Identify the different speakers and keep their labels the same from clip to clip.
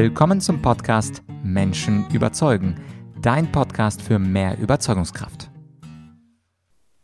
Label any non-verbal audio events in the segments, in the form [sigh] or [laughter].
Speaker 1: Willkommen zum Podcast Menschen überzeugen, dein Podcast für mehr Überzeugungskraft.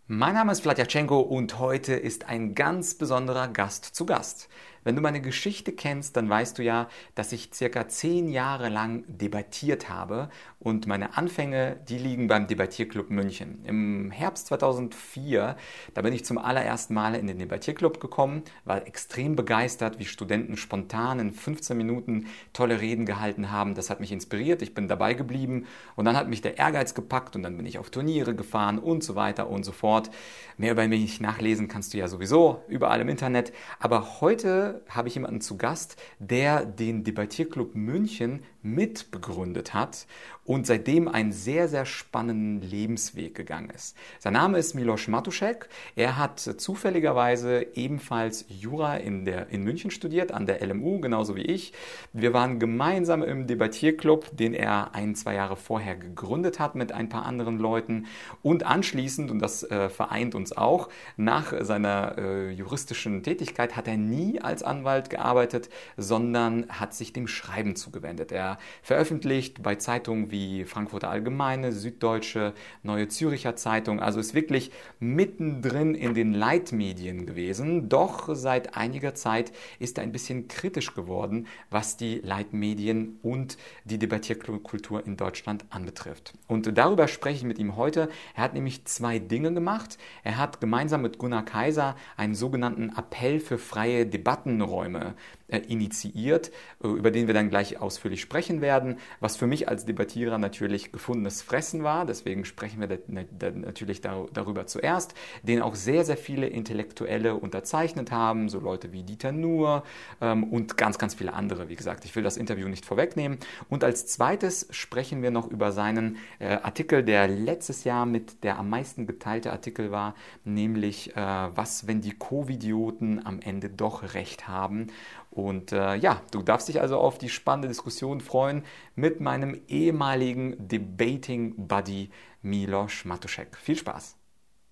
Speaker 1: Mein Name ist Vladyachenko und heute ist ein ganz besonderer Gast zu Gast. Wenn du meine Geschichte kennst, dann weißt du ja, dass ich circa zehn Jahre lang debattiert habe und meine Anfänge, die liegen beim Debattierclub München. Im Herbst 2004, da bin ich zum allerersten Mal in den Debattierclub gekommen, war extrem begeistert, wie Studenten spontan in 15 Minuten tolle Reden gehalten haben. Das hat mich inspiriert, ich bin dabei geblieben und dann hat mich der Ehrgeiz gepackt und dann bin ich auf Turniere gefahren und so weiter und so fort. Mehr über mich nachlesen kannst du ja sowieso überall im Internet. Aber heute habe ich jemanden zu Gast, der den Debattierclub München mitbegründet hat und seitdem einen sehr, sehr spannenden Lebensweg gegangen ist. Sein Name ist Milos Matuszek. Er hat zufälligerweise ebenfalls Jura in, der, in München studiert, an der LMU, genauso wie ich. Wir waren gemeinsam im Debattierclub, den er ein, zwei Jahre vorher gegründet hat mit ein paar anderen Leuten. Und anschließend, und das äh, vereint uns auch, nach seiner äh, juristischen Tätigkeit hat er nie als Anwalt gearbeitet, sondern hat sich dem Schreiben zugewendet. Er veröffentlicht bei Zeitungen wie Frankfurter Allgemeine, Süddeutsche, Neue Züricher Zeitung, also ist wirklich mittendrin in den Leitmedien gewesen. Doch seit einiger Zeit ist er ein bisschen kritisch geworden, was die Leitmedien und die Debattierkultur in Deutschland anbetrifft. Und darüber spreche ich mit ihm heute. Er hat nämlich zwei Dinge gemacht. Er hat gemeinsam mit Gunnar Kaiser einen sogenannten Appell für freie Debattenräume initiiert, äh, über den wir dann gleich ausführlich sprechen werden, was für mich als Debattierer natürlich gefundenes Fressen war, deswegen sprechen wir natürlich darüber zuerst, den auch sehr, sehr viele Intellektuelle unterzeichnet haben, so Leute wie Dieter Nuhr ähm, und ganz, ganz viele andere, wie gesagt. Ich will das Interview nicht vorwegnehmen. Und als zweites sprechen wir noch über seinen äh, Artikel, der letztes Jahr mit der am meisten geteilte Artikel war, nämlich was, wenn die Covidioten am Ende doch recht haben und äh, ja, du darfst dich also auf die spannende Diskussion freuen mit meinem ehemaligen Debating Buddy Milos Matuszek. Viel Spaß!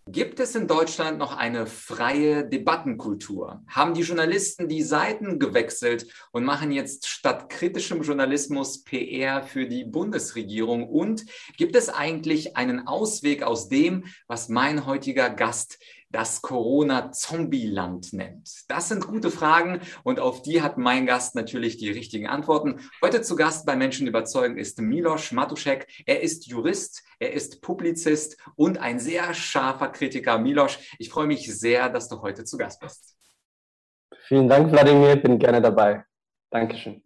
Speaker 1: Gibt es in Deutschland noch eine freie Debattenkultur? Haben die Journalisten die Seiten gewechselt und machen jetzt statt kritischem Journalismus PR für die Bundesregierung? Und gibt es eigentlich einen Ausweg aus dem, was mein heutiger Gast das Corona-Zombie-Land nennt? Das sind gute Fragen und auf die hat mein Gast natürlich die richtigen Antworten. Heute zu Gast bei Menschen überzeugen ist Milos Matuszek. Er ist Jurist, er ist Publizist und ein sehr scharfer Kritiker. Milos, ich freue mich sehr, dass du heute zu Gast bist.
Speaker 2: Vielen Dank, Wladimir. Bin gerne dabei. Dankeschön.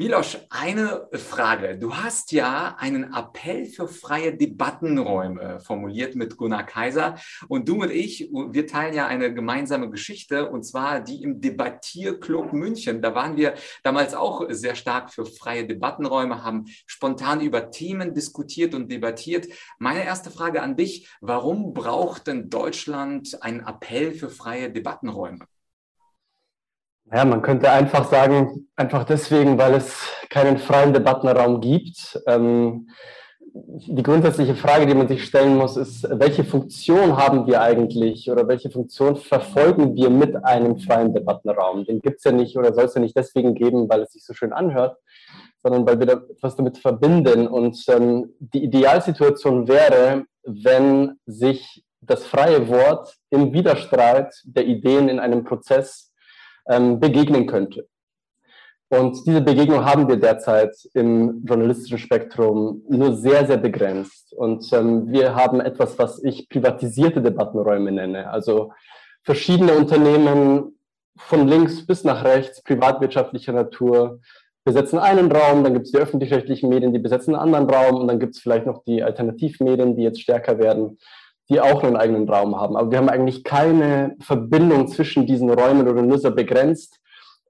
Speaker 1: Milosch, eine Frage. Du hast ja einen Appell für freie Debattenräume formuliert mit Gunnar Kaiser. Und du und ich, wir teilen ja eine gemeinsame Geschichte, und zwar die im Debattierclub München. Da waren wir damals auch sehr stark für freie Debattenräume, haben spontan über Themen diskutiert und debattiert. Meine erste Frage an dich, warum braucht denn Deutschland einen Appell für freie Debattenräume?
Speaker 2: Ja, man könnte einfach sagen, einfach deswegen, weil es keinen freien Debattenraum gibt. Ähm, die grundsätzliche Frage, die man sich stellen muss, ist, welche Funktion haben wir eigentlich oder welche Funktion verfolgen wir mit einem freien Debattenraum? Den gibt es ja nicht oder soll es ja nicht deswegen geben, weil es sich so schön anhört, sondern weil wir da etwas damit verbinden. Und ähm, die Idealsituation wäre, wenn sich das freie Wort im Widerstreit der Ideen in einem Prozess ähm, begegnen könnte. Und diese Begegnung haben wir derzeit im journalistischen Spektrum nur sehr, sehr begrenzt. Und ähm, wir haben etwas, was ich privatisierte Debattenräume nenne. Also verschiedene Unternehmen von links bis nach rechts, privatwirtschaftlicher Natur, besetzen einen Raum, dann gibt es die öffentlich-rechtlichen Medien, die besetzen einen anderen Raum und dann gibt es vielleicht noch die Alternativmedien, die jetzt stärker werden die auch einen eigenen Raum haben. Aber wir haben eigentlich keine Verbindung zwischen diesen Räumen oder nur so begrenzt.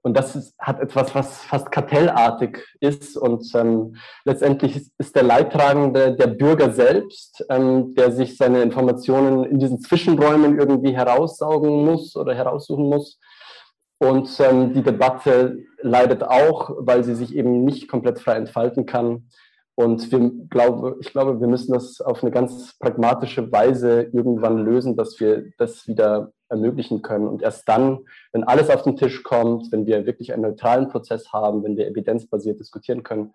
Speaker 2: Und das ist, hat etwas, was fast kartellartig ist. Und ähm, letztendlich ist, ist, der Leidtragende der Bürger selbst, ähm, der sich seine Informationen in diesen Zwischenräumen irgendwie heraussaugen muss oder heraussuchen muss. Und ähm, die Debatte leidet auch, weil sie sich eben nicht komplett frei entfalten kann. Und wir glaube, ich glaube, wir müssen das auf eine ganz pragmatische Weise irgendwann lösen, dass wir das wieder ermöglichen können. Und erst dann, wenn alles auf den Tisch kommt, wenn wir wirklich einen neutralen Prozess haben, wenn wir evidenzbasiert diskutieren können,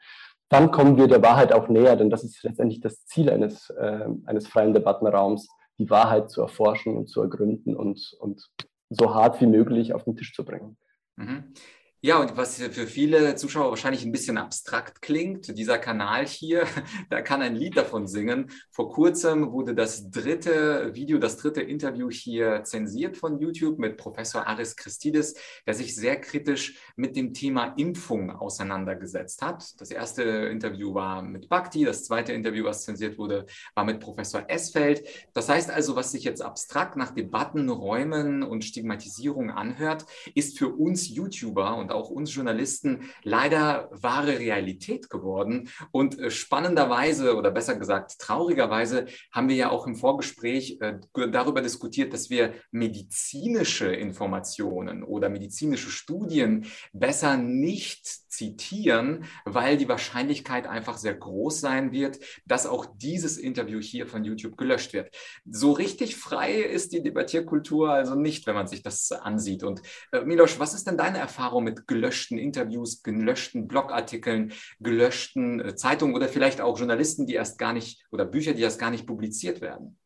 Speaker 2: dann kommen wir der Wahrheit auch näher, denn das ist letztendlich das Ziel eines, äh, eines freien Debattenraums, die Wahrheit zu erforschen und zu ergründen und, und so hart wie möglich auf den Tisch zu bringen.
Speaker 1: Mhm. Ja, und was für viele Zuschauer wahrscheinlich ein bisschen abstrakt klingt, dieser Kanal hier, [laughs] da kann ein Lied davon singen. Vor kurzem wurde das dritte Video, das dritte Interview hier zensiert von YouTube mit Professor Aris Christidis, der sich sehr kritisch mit dem Thema Impfung auseinandergesetzt hat. Das erste Interview war mit Bhakti, das zweite Interview, was zensiert wurde, war mit Professor Esfeld. Das heißt also, was sich jetzt abstrakt nach Debatten, Räumen und Stigmatisierung anhört, ist für uns YouTuber und auch uns Journalisten leider wahre Realität geworden. Und äh, spannenderweise oder besser gesagt traurigerweise haben wir ja auch im Vorgespräch äh, darüber diskutiert, dass wir medizinische Informationen oder medizinische Studien besser nicht zitieren, weil die Wahrscheinlichkeit einfach sehr groß sein wird, dass auch dieses Interview hier von YouTube gelöscht wird. So richtig frei ist die Debattierkultur also nicht, wenn man sich das ansieht. Und äh, Milosch, was ist denn deine Erfahrung mit gelöschten Interviews, gelöschten Blogartikeln, gelöschten äh, Zeitungen oder vielleicht auch Journalisten, die erst gar nicht oder Bücher, die erst gar nicht publiziert werden?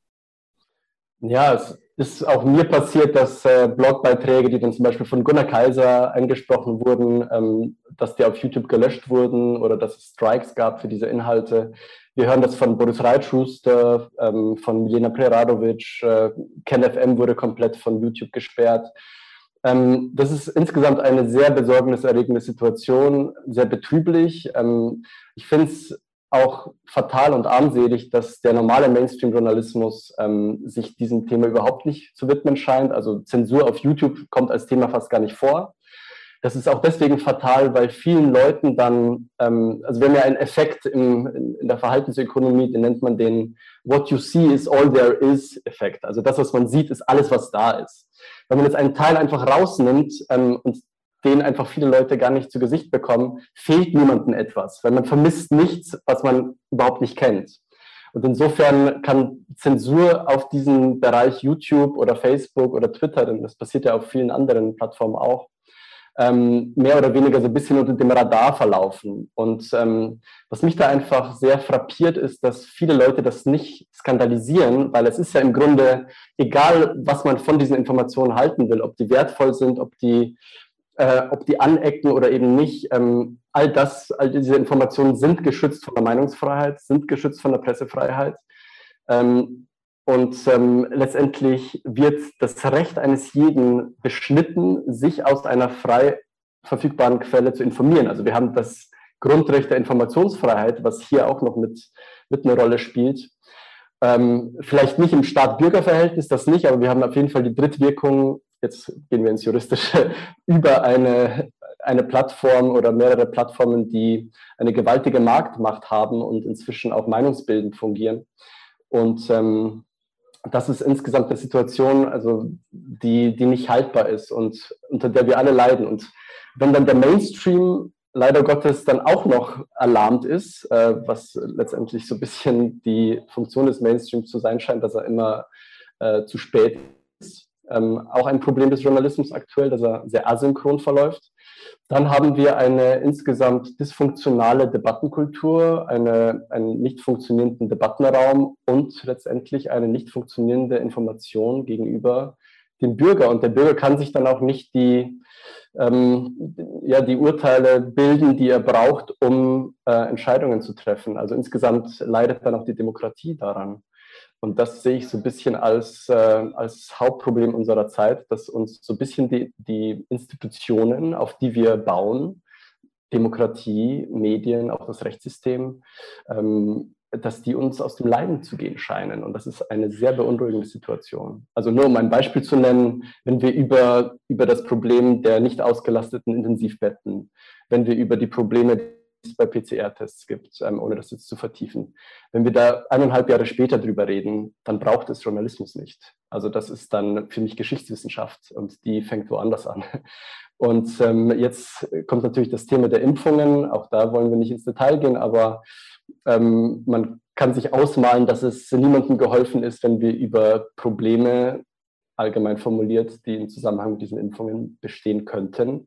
Speaker 2: Ja, es ist auch mir passiert, dass äh, Blogbeiträge, die dann zum Beispiel von Gunnar Kaiser eingesprochen wurden, ähm, dass die auf YouTube gelöscht wurden oder dass es Strikes gab für diese Inhalte. Wir hören das von Boris Reitschuster, ähm, von Jena Preradovic, äh, KenFM wurde komplett von YouTube gesperrt. Ähm, das ist insgesamt eine sehr besorgniserregende Situation, sehr betrüblich. Ähm, ich finde es auch fatal und armselig, dass der normale Mainstream-Journalismus ähm, sich diesem Thema überhaupt nicht zu widmen scheint. Also Zensur auf YouTube kommt als Thema fast gar nicht vor. Das ist auch deswegen fatal, weil vielen Leuten dann, ähm, also wir haben ja einen Effekt im, in, der Verhaltensökonomie, den nennt man den What you see is all there is Effekt. Also das, was man sieht, ist alles, was da ist. Wenn man jetzt einen Teil einfach rausnimmt ähm, und den einfach viele Leute gar nicht zu Gesicht bekommen, fehlt niemandem etwas, weil man vermisst nichts, was man überhaupt nicht kennt. Und insofern kann Zensur auf diesen Bereich YouTube oder Facebook oder Twitter, denn das passiert ja auf vielen anderen Plattformen auch, ähm, mehr oder weniger so ein bisschen unter dem Radar verlaufen. Und ähm, was mich da einfach sehr frappiert ist, dass viele Leute das nicht skandalisieren, weil es ist ja im Grunde egal, was man von diesen Informationen halten will, ob die wertvoll sind, ob die äh, ob die anecken oder eben nicht. Ähm, all das, all diese Informationen sind geschützt von der Meinungsfreiheit, sind geschützt von der Pressefreiheit. Ähm, und ähm, letztendlich wird das Recht eines jeden beschnitten, sich aus einer frei verfügbaren Quelle zu informieren. Also wir haben das Grundrecht der Informationsfreiheit, was hier auch noch mit, mit eine Rolle spielt. Ähm, vielleicht nicht im Staat-Bürger-Verhältnis, das nicht, aber wir haben auf jeden Fall die Drittwirkung jetzt gehen wir ins Juristische, [laughs] über eine, eine Plattform oder mehrere Plattformen, die eine gewaltige Marktmacht haben und inzwischen auch meinungsbildend fungieren. Und ähm, das ist insgesamt eine Situation, also die, die nicht haltbar ist und unter der wir alle leiden. Und wenn dann der Mainstream leider Gottes dann auch noch alarmt ist, äh, was letztendlich so ein bisschen die Funktion des Mainstreams zu sein scheint, dass er immer äh, zu spät ähm, auch ein Problem des Journalismus aktuell, dass er sehr asynchron verläuft. Dann haben wir eine insgesamt dysfunktionale Debattenkultur, eine, einen nicht funktionierenden Debattenraum und letztendlich eine nicht funktionierende Information gegenüber dem Bürger. Und der Bürger kann sich dann auch nicht die, ähm, ja, die Urteile bilden, die er braucht, um äh, Entscheidungen zu treffen. Also insgesamt leidet dann auch die Demokratie daran. Und das sehe ich so ein bisschen als, äh, als Hauptproblem unserer Zeit, dass uns so ein bisschen die, die Institutionen, auf die wir bauen, Demokratie, Medien, auch das Rechtssystem, ähm, dass die uns aus dem Leiden zu gehen scheinen. Und das ist eine sehr beunruhigende Situation. Also nur um ein Beispiel zu nennen, wenn wir über, über das Problem der nicht ausgelasteten Intensivbetten, wenn wir über die Probleme es bei PCR-Tests gibt, ähm, ohne das jetzt zu vertiefen. Wenn wir da eineinhalb Jahre später drüber reden, dann braucht es Journalismus nicht. Also das ist dann für mich Geschichtswissenschaft und die fängt woanders an. [laughs] Und ähm, jetzt kommt natürlich das Thema der Impfungen. Auch da wollen wir nicht ins Detail gehen, aber ähm, man kann sich ausmalen, dass es niemandem geholfen ist, wenn wir über Probleme allgemein formuliert, die im Zusammenhang mit diesen Impfungen bestehen könnten,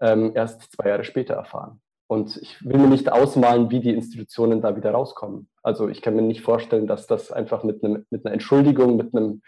Speaker 2: ähm, erst zwei Jahre später erfahren. Und ich will mir nicht ausmalen, wie die Institutionen da wieder rauskommen. Also ich kann mir nicht vorstellen, dass das einfach mit, einem, mit einer Entschuldigung, mit einem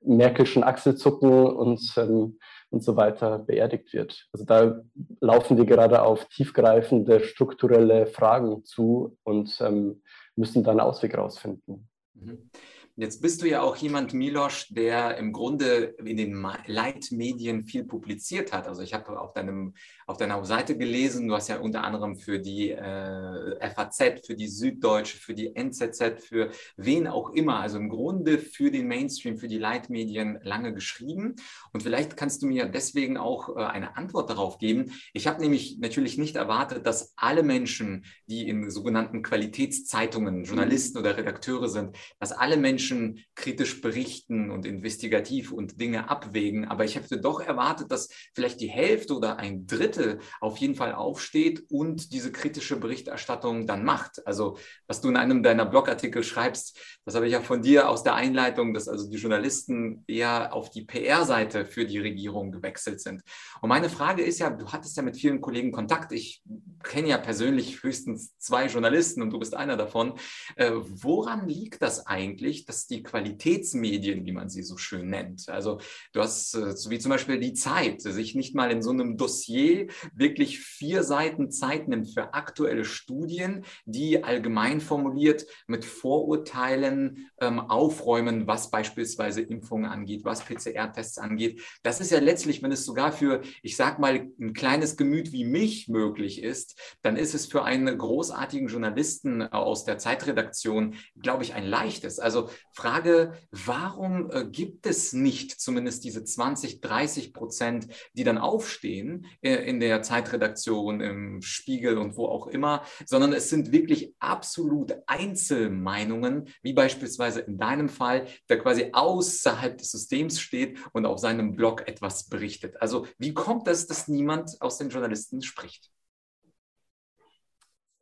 Speaker 2: Merkelschen Achselzucken und, ähm, und so weiter beerdigt wird. Also da laufen wir gerade auf tiefgreifende strukturelle Fragen zu und ähm, müssen da einen Ausweg rausfinden.
Speaker 1: Mhm. Jetzt bist du ja auch jemand, Milosch, der im Grunde in den Leitmedien viel publiziert hat. Also ich habe auf, deinem, auf deiner Seite gelesen, du hast ja unter anderem für die äh, FAZ, für die Süddeutsche, für die NZZ, für wen auch immer, also im Grunde für den Mainstream, für die Leitmedien lange geschrieben. Und vielleicht kannst du mir deswegen auch äh, eine Antwort darauf geben. Ich habe nämlich natürlich nicht erwartet, dass alle Menschen, die in sogenannten Qualitätszeitungen Journalisten oder Redakteure sind, dass alle Menschen kritisch berichten und investigativ und Dinge abwägen. Aber ich hätte doch erwartet, dass vielleicht die Hälfte oder ein Drittel auf jeden Fall aufsteht und diese kritische Berichterstattung dann macht. Also was du in einem deiner Blogartikel schreibst, das habe ich ja von dir aus der Einleitung, dass also die Journalisten eher auf die PR-Seite für die Regierung gewechselt sind. Und meine Frage ist ja, du hattest ja mit vielen Kollegen Kontakt. Ich kenne ja persönlich höchstens zwei Journalisten und du bist einer davon. Äh, woran liegt das eigentlich, dass die Qualitätsmedien, wie man sie so schön nennt, also du hast, äh, wie zum Beispiel die Zeit, sich nicht mal in so einem Dossier wirklich vier Seiten Zeit nimmt für aktuelle Studien, die allgemein formuliert mit Vorurteilen ähm, aufräumen, was beispielsweise Impfungen angeht, was PCR-Tests angeht. Das ist ja letztlich, wenn es sogar für, ich sag mal, ein kleines Gemüt wie mich möglich ist, dann ist es für einen großartigen Journalisten aus der Zeitredaktion, glaube ich, ein leichtes. Also Frage, warum äh, gibt es nicht zumindest diese 20, 30 Prozent, die dann aufstehen äh, in der Zeitredaktion, im Spiegel und wo auch immer, sondern es sind wirklich absolut Einzelmeinungen, wie beispielsweise in deinem Fall, der quasi außerhalb des Systems steht und auf seinem Blog etwas berichtet. Also wie kommt es, dass niemand aus den Journalisten spricht?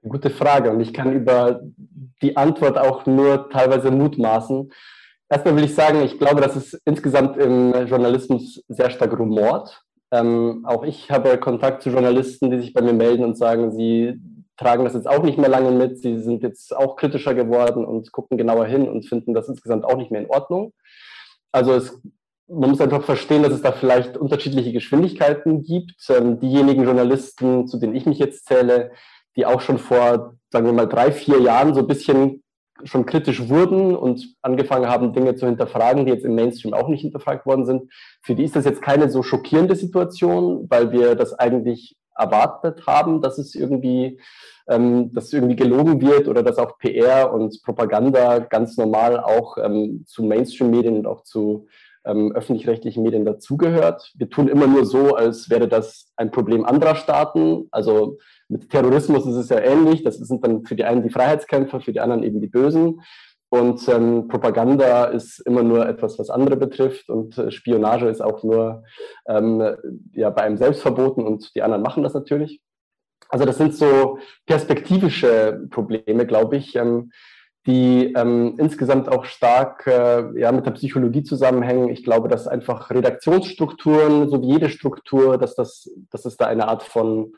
Speaker 2: Gute Frage und ich kann über die Antwort auch nur teilweise mutmaßen. Erstmal will ich sagen, ich glaube, dass es insgesamt im Journalismus sehr stark rumort. Ähm, auch ich habe Kontakt zu Journalisten, die sich bei mir melden und sagen, sie tragen das jetzt auch nicht mehr lange mit, sie sind jetzt auch kritischer geworden und gucken genauer hin und finden das insgesamt auch nicht mehr in Ordnung. Also es, man muss einfach verstehen, dass es da vielleicht unterschiedliche Geschwindigkeiten gibt. Ähm, diejenigen Journalisten, zu denen ich mich jetzt zähle, die auch schon vor, sagen wir mal, drei, vier Jahren so ein bisschen schon kritisch wurden und angefangen haben, Dinge zu hinterfragen, die jetzt im Mainstream auch nicht hinterfragt worden sind. Für die ist das jetzt keine so schockierende Situation, weil wir das eigentlich erwartet haben, dass es irgendwie, ähm, dass irgendwie gelogen wird oder dass auch PR und Propaganda ganz normal auch ähm, zu Mainstream-Medien und auch zu ähm, öffentlich-rechtlichen Medien dazugehört. Wir tun immer nur so, als wäre das ein Problem anderer Staaten. Also mit Terrorismus ist es ja ähnlich. Das sind dann für die einen die Freiheitskämpfer, für die anderen eben die Bösen. Und ähm, Propaganda ist immer nur etwas, was andere betrifft. Und äh, Spionage ist auch nur ähm, ja, bei einem selbst verboten und die anderen machen das natürlich. Also das sind so perspektivische Probleme, glaube ich, ähm, die ähm, insgesamt auch stark äh, ja, mit der Psychologie zusammenhängen. Ich glaube, dass einfach Redaktionsstrukturen, so wie jede Struktur, dass, das, dass es da eine Art von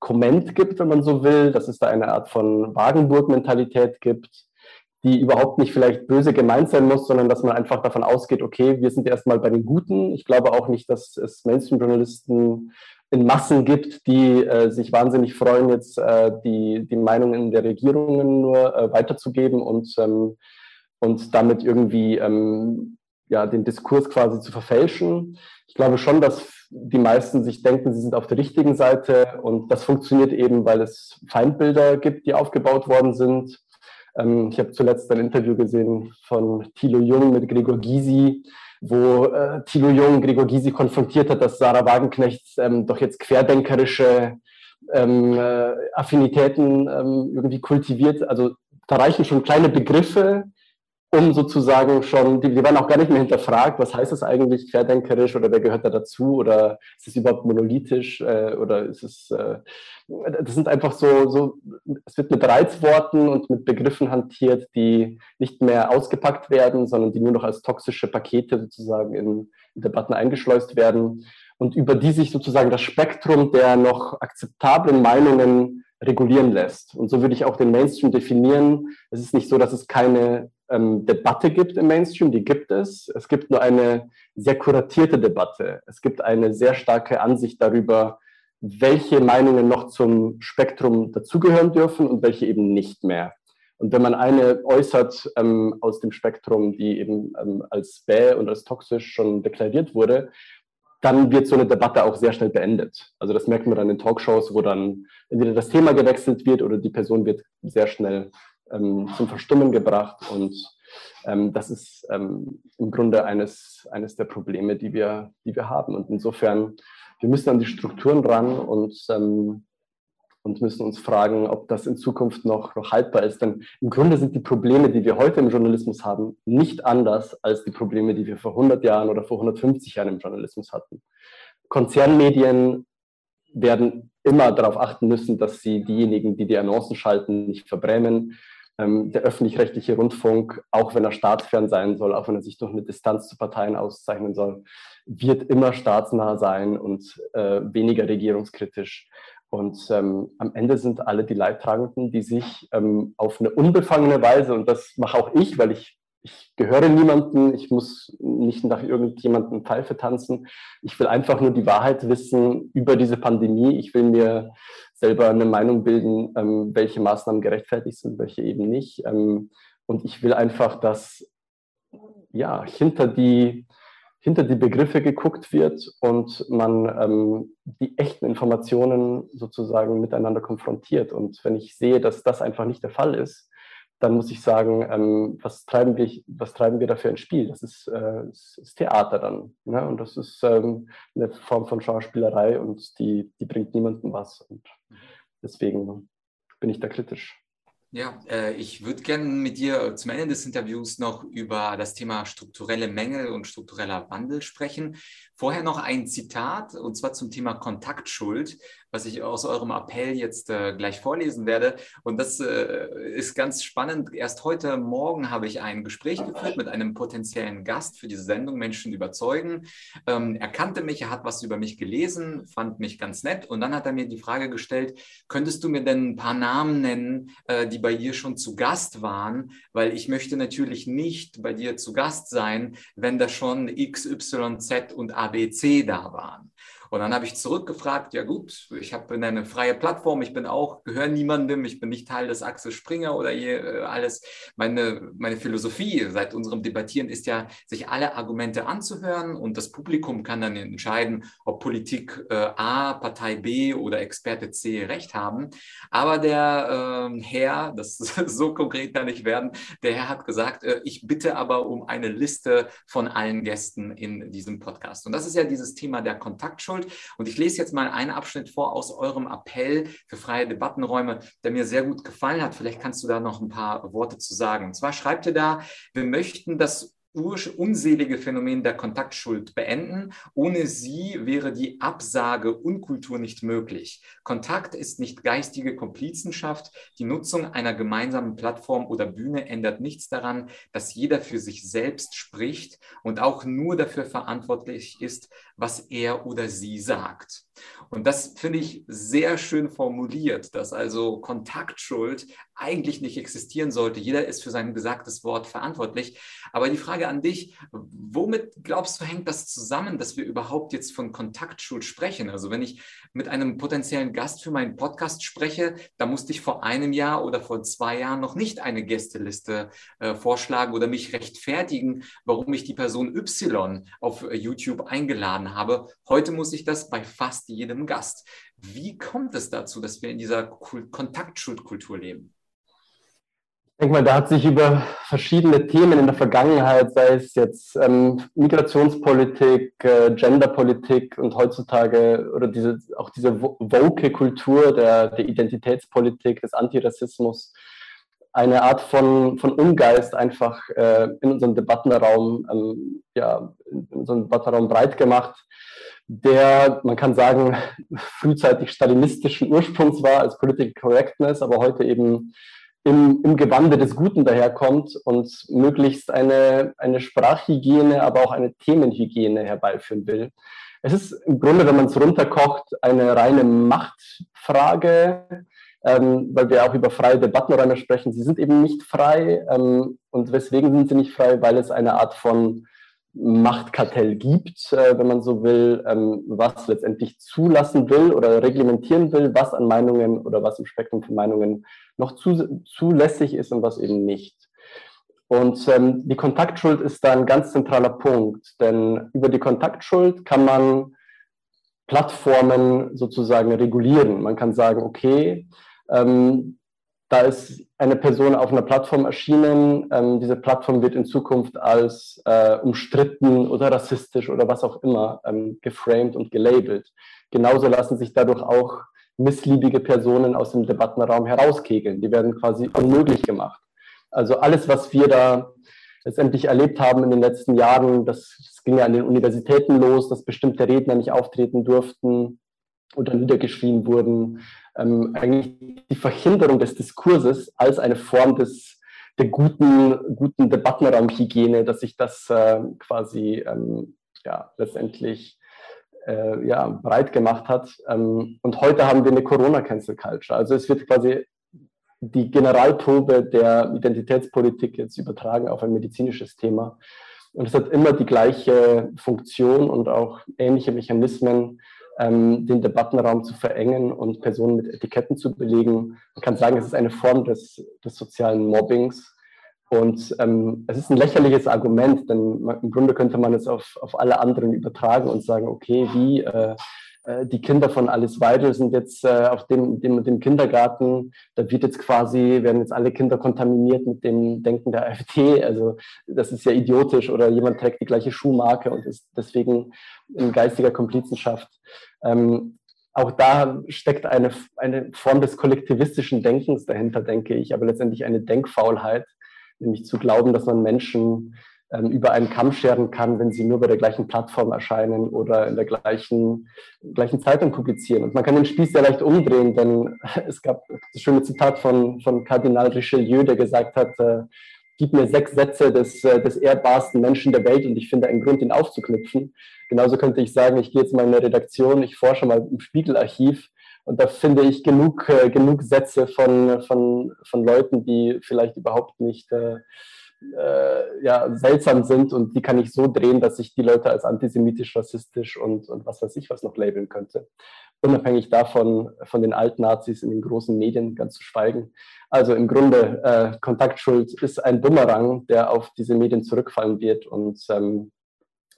Speaker 2: Komment gibt, wenn man so will, dass es da eine Art von Wagenburg-Mentalität gibt, die überhaupt nicht vielleicht böse gemeint sein muss, sondern dass man einfach davon ausgeht, okay, wir sind erstmal bei den Guten. Ich glaube auch nicht, dass es Mainstream-Journalisten in Massen gibt, die äh, sich wahnsinnig freuen, jetzt äh, die, die Meinungen der Regierungen nur äh, weiterzugeben und, ähm, und damit irgendwie ähm, ja, den Diskurs quasi zu verfälschen. Ich glaube schon, dass die meisten sich denken, sie sind auf der richtigen Seite und das funktioniert eben, weil es Feindbilder gibt, die aufgebaut worden sind. Ähm, ich habe zuletzt ein Interview gesehen von Thilo Jung mit Gregor Gysi, wo äh, Thilo Jung Gregor Gysi konfrontiert hat, dass Sarah Wagenknecht ähm, doch jetzt querdenkerische ähm, äh, Affinitäten ähm, irgendwie kultiviert. Also da reichen schon kleine Begriffe, um sozusagen schon, die, die werden auch gar nicht mehr hinterfragt, was heißt das eigentlich querdenkerisch oder wer gehört da dazu oder ist es überhaupt monolithisch äh, oder ist es, äh, das sind einfach so, so, es wird mit Reizworten und mit Begriffen hantiert, die nicht mehr ausgepackt werden, sondern die nur noch als toxische Pakete sozusagen in, in Debatten eingeschleust werden und über die sich sozusagen das Spektrum der noch akzeptablen Meinungen regulieren lässt. Und so würde ich auch den Mainstream definieren. Es ist nicht so, dass es keine ähm, Debatte gibt im Mainstream, die gibt es. Es gibt nur eine sehr kuratierte Debatte. Es gibt eine sehr starke Ansicht darüber, welche Meinungen noch zum Spektrum dazugehören dürfen und welche eben nicht mehr. Und wenn man eine äußert ähm, aus dem Spektrum, die eben ähm, als bäh und als toxisch schon deklariert wurde, dann wird so eine Debatte auch sehr schnell beendet. Also das merkt man dann in Talkshows, wo dann entweder das Thema gewechselt wird oder die Person wird sehr schnell ähm, zum Verstummen gebracht. Und ähm, das ist ähm, im Grunde eines, eines der Probleme, die wir, die wir haben. Und insofern, wir müssen an die Strukturen ran und, ähm, und müssen uns fragen, ob das in Zukunft noch, noch haltbar ist. Denn im Grunde sind die Probleme, die wir heute im Journalismus haben, nicht anders als die Probleme, die wir vor 100 Jahren oder vor 150 Jahren im Journalismus hatten. Konzernmedien werden immer darauf achten müssen, dass sie diejenigen, die die Annoncen schalten, nicht verbrämen. Ähm, der öffentlich-rechtliche Rundfunk, auch wenn er staatsfern sein soll, auch wenn er sich durch eine Distanz zu Parteien auszeichnen soll, wird immer staatsnah sein und äh, weniger regierungskritisch. Und ähm, am Ende sind alle die Leidtragenden, die sich ähm, auf eine unbefangene Weise, und das mache auch ich, weil ich ich gehöre niemandem, ich muss nicht nach irgendjemandem Pfeife tanzen. Ich will einfach nur die Wahrheit wissen über diese Pandemie. Ich will mir selber eine Meinung bilden, ähm, welche Maßnahmen gerechtfertigt sind, welche eben nicht. Ähm, und ich will einfach, dass ja, hinter, die, hinter die Begriffe geguckt wird und man ähm, die echten Informationen sozusagen miteinander konfrontiert. Und wenn ich sehe, dass das einfach nicht der Fall ist, dann muss ich sagen, ähm, was, treiben wir, was treiben wir dafür ins Spiel? Das ist, äh, ist Theater dann. Ne? Und das ist ähm, eine Form von Schauspielerei und die, die bringt niemandem was. Und deswegen bin ich da kritisch.
Speaker 1: Ja, äh, ich würde gerne mit dir zum Ende des Interviews noch über das Thema strukturelle Mängel und struktureller Wandel sprechen. Vorher noch ein Zitat, und zwar zum Thema Kontaktschuld, was ich aus eurem Appell jetzt äh, gleich vorlesen werde. Und das äh, ist ganz spannend. Erst heute Morgen habe ich ein Gespräch geführt mit einem potenziellen Gast für diese Sendung Menschen überzeugen. Ähm, er kannte mich, er hat was über mich gelesen, fand mich ganz nett. Und dann hat er mir die Frage gestellt, könntest du mir denn ein paar Namen nennen, äh, die bei dir schon zu Gast waren? Weil ich möchte natürlich nicht bei dir zu Gast sein, wenn da schon X, Y, Z und ABC da waren. Und dann habe ich zurückgefragt, ja gut, ich habe eine freie Plattform, ich bin auch, gehöre niemandem, ich bin nicht Teil des Axel Springer oder hier äh, alles. Meine, meine Philosophie seit unserem Debattieren ist ja, sich alle Argumente anzuhören und das Publikum kann dann entscheiden, ob Politik äh, A, Partei B oder Experte C recht haben. Aber der äh, Herr, [laughs] das so konkret kann ich werden, der Herr hat gesagt, äh, ich bitte aber um eine Liste von allen Gästen in diesem Podcast. Und das ist ja dieses Thema der Kontaktschuld. Schuld. Und ich lese jetzt mal einen Abschnitt vor aus eurem Appell für freie Debattenräume, der mir sehr gut gefallen hat. Vielleicht kannst du da noch ein paar Worte zu sagen. Und zwar schreibt ihr da, wir möchten das unselige Phänomen der Kontaktschuld beenden. Ohne sie wäre die Absage Unkultur nicht möglich. Kontakt ist nicht geistige Komplizenschaft. Die Nutzung einer gemeinsamen Plattform oder Bühne ändert nichts daran, dass jeder für sich selbst spricht und auch nur dafür verantwortlich ist, was er oder sie sagt. Und das finde ich sehr schön formuliert, dass also Kontaktschuld eigentlich nicht existieren sollte. Jeder ist für sein gesagtes Wort verantwortlich. Aber die Frage an dich, womit glaubst du, hängt das zusammen, dass wir überhaupt jetzt von Kontaktschuld sprechen? Also wenn ich mit einem potenziellen Gast für meinen Podcast spreche, da musste ich vor einem Jahr oder vor zwei Jahren noch nicht eine Gästeliste äh, vorschlagen oder mich rechtfertigen, warum ich die Person Y auf äh, YouTube eingeladen habe. Heute muss ich das bei fast jedem Gast. Wie kommt es dazu, dass wir in dieser Kontaktschuldkultur leben?
Speaker 2: Ich denke mal, da hat sich über verschiedene Themen in der Vergangenheit, sei es jetzt ähm, Migrationspolitik, äh, Genderpolitik und heutzutage oder diese, auch diese woke Kultur der, der Identitätspolitik, des Antirassismus, eine Art von, von Ungeist einfach äh, in unserem Debattenraum, ähm, ja, in unserem Debattenraum breit gemacht, der, man kann sagen, [laughs] frühzeitig stalinistischen Ursprungs war als Political Correctness, aber heute eben im, im Gewande des Guten daherkommt und möglichst eine, eine Sprachhygiene, aber auch eine Themenhygiene herbeiführen will. Es ist im Grunde, wenn man es runterkocht, eine reine Machtfrage, ähm, weil wir auch über freie Debattenräume sprechen. Sie sind eben nicht frei. Ähm, und weswegen sind sie nicht frei? Weil es eine Art von Machtkartell gibt, äh, wenn man so will, ähm, was letztendlich zulassen will oder reglementieren will, was an Meinungen oder was im Spektrum von Meinungen noch zu, zulässig ist und was eben nicht. Und ähm, die Kontaktschuld ist da ein ganz zentraler Punkt, denn über die Kontaktschuld kann man Plattformen sozusagen regulieren. Man kann sagen, okay, ähm, da ist eine Person auf einer Plattform erschienen. Ähm, diese Plattform wird in Zukunft als äh, umstritten oder rassistisch oder was auch immer ähm, geframed und gelabelt. Genauso lassen sich dadurch auch missliebige Personen aus dem Debattenraum herauskegeln. Die werden quasi unmöglich gemacht. Also alles, was wir da letztendlich erlebt haben in den letzten Jahren, das, das ging ja an den Universitäten los, dass bestimmte Redner nicht auftreten durften oder niedergeschrien wurden ähm, eigentlich die Verhinderung des Diskurses als eine Form des, der guten, guten Debattenraumhygiene, dass sich das äh, quasi ähm, ja, letztendlich äh, ja, breit gemacht hat. Ähm, und heute haben wir eine Corona-Cancel-Culture. Also es wird quasi die Generalprobe der Identitätspolitik jetzt übertragen auf ein medizinisches Thema. Und es hat immer die gleiche Funktion und auch ähnliche Mechanismen, ähm, den Debattenraum zu verengen und Personen mit Etiketten zu belegen. Man kann sagen, es ist eine Form des, des sozialen Mobbings. Und ähm, es ist ein lächerliches Argument, denn man, im Grunde könnte man es auf, auf alle anderen übertragen und sagen, okay, wie äh, äh die Kinder von Alice Weidel sind jetzt äh, auf dem, dem, dem Kindergarten, da wird jetzt quasi, werden jetzt alle Kinder kontaminiert mit dem Denken der AfD. Also das ist ja idiotisch oder jemand trägt die gleiche Schuhmarke und ist deswegen in geistiger Komplizenschaft. Ähm, auch da steckt eine, eine Form des kollektivistischen Denkens dahinter, denke ich, aber letztendlich eine Denkfaulheit, nämlich zu glauben, dass man Menschen ähm, über einen Kamm scheren kann, wenn sie nur bei der gleichen Plattform erscheinen oder in der gleichen, gleichen Zeitung publizieren. Und man kann den Spieß sehr leicht umdrehen, denn [laughs] es gab das schöne Zitat von, von Kardinal Richelieu, der gesagt hat, äh, gib mir sechs Sätze des, äh, des ehrbarsten Menschen der Welt und ich finde einen Grund, ihn aufzuknüpfen. Genauso könnte ich sagen, ich gehe jetzt mal in eine Redaktion, ich forsche mal im Spiegelarchiv und da finde ich genug, äh, genug Sätze von, von, von Leuten, die vielleicht überhaupt nicht äh, ja, seltsam sind und die kann ich so drehen, dass ich die Leute als antisemitisch, rassistisch und, und was weiß ich was noch labeln könnte. Unabhängig davon, von den Altnazis in den großen Medien ganz zu schweigen. Also im Grunde, äh, Kontaktschuld ist ein Bumerang, der auf diese Medien zurückfallen wird und ähm,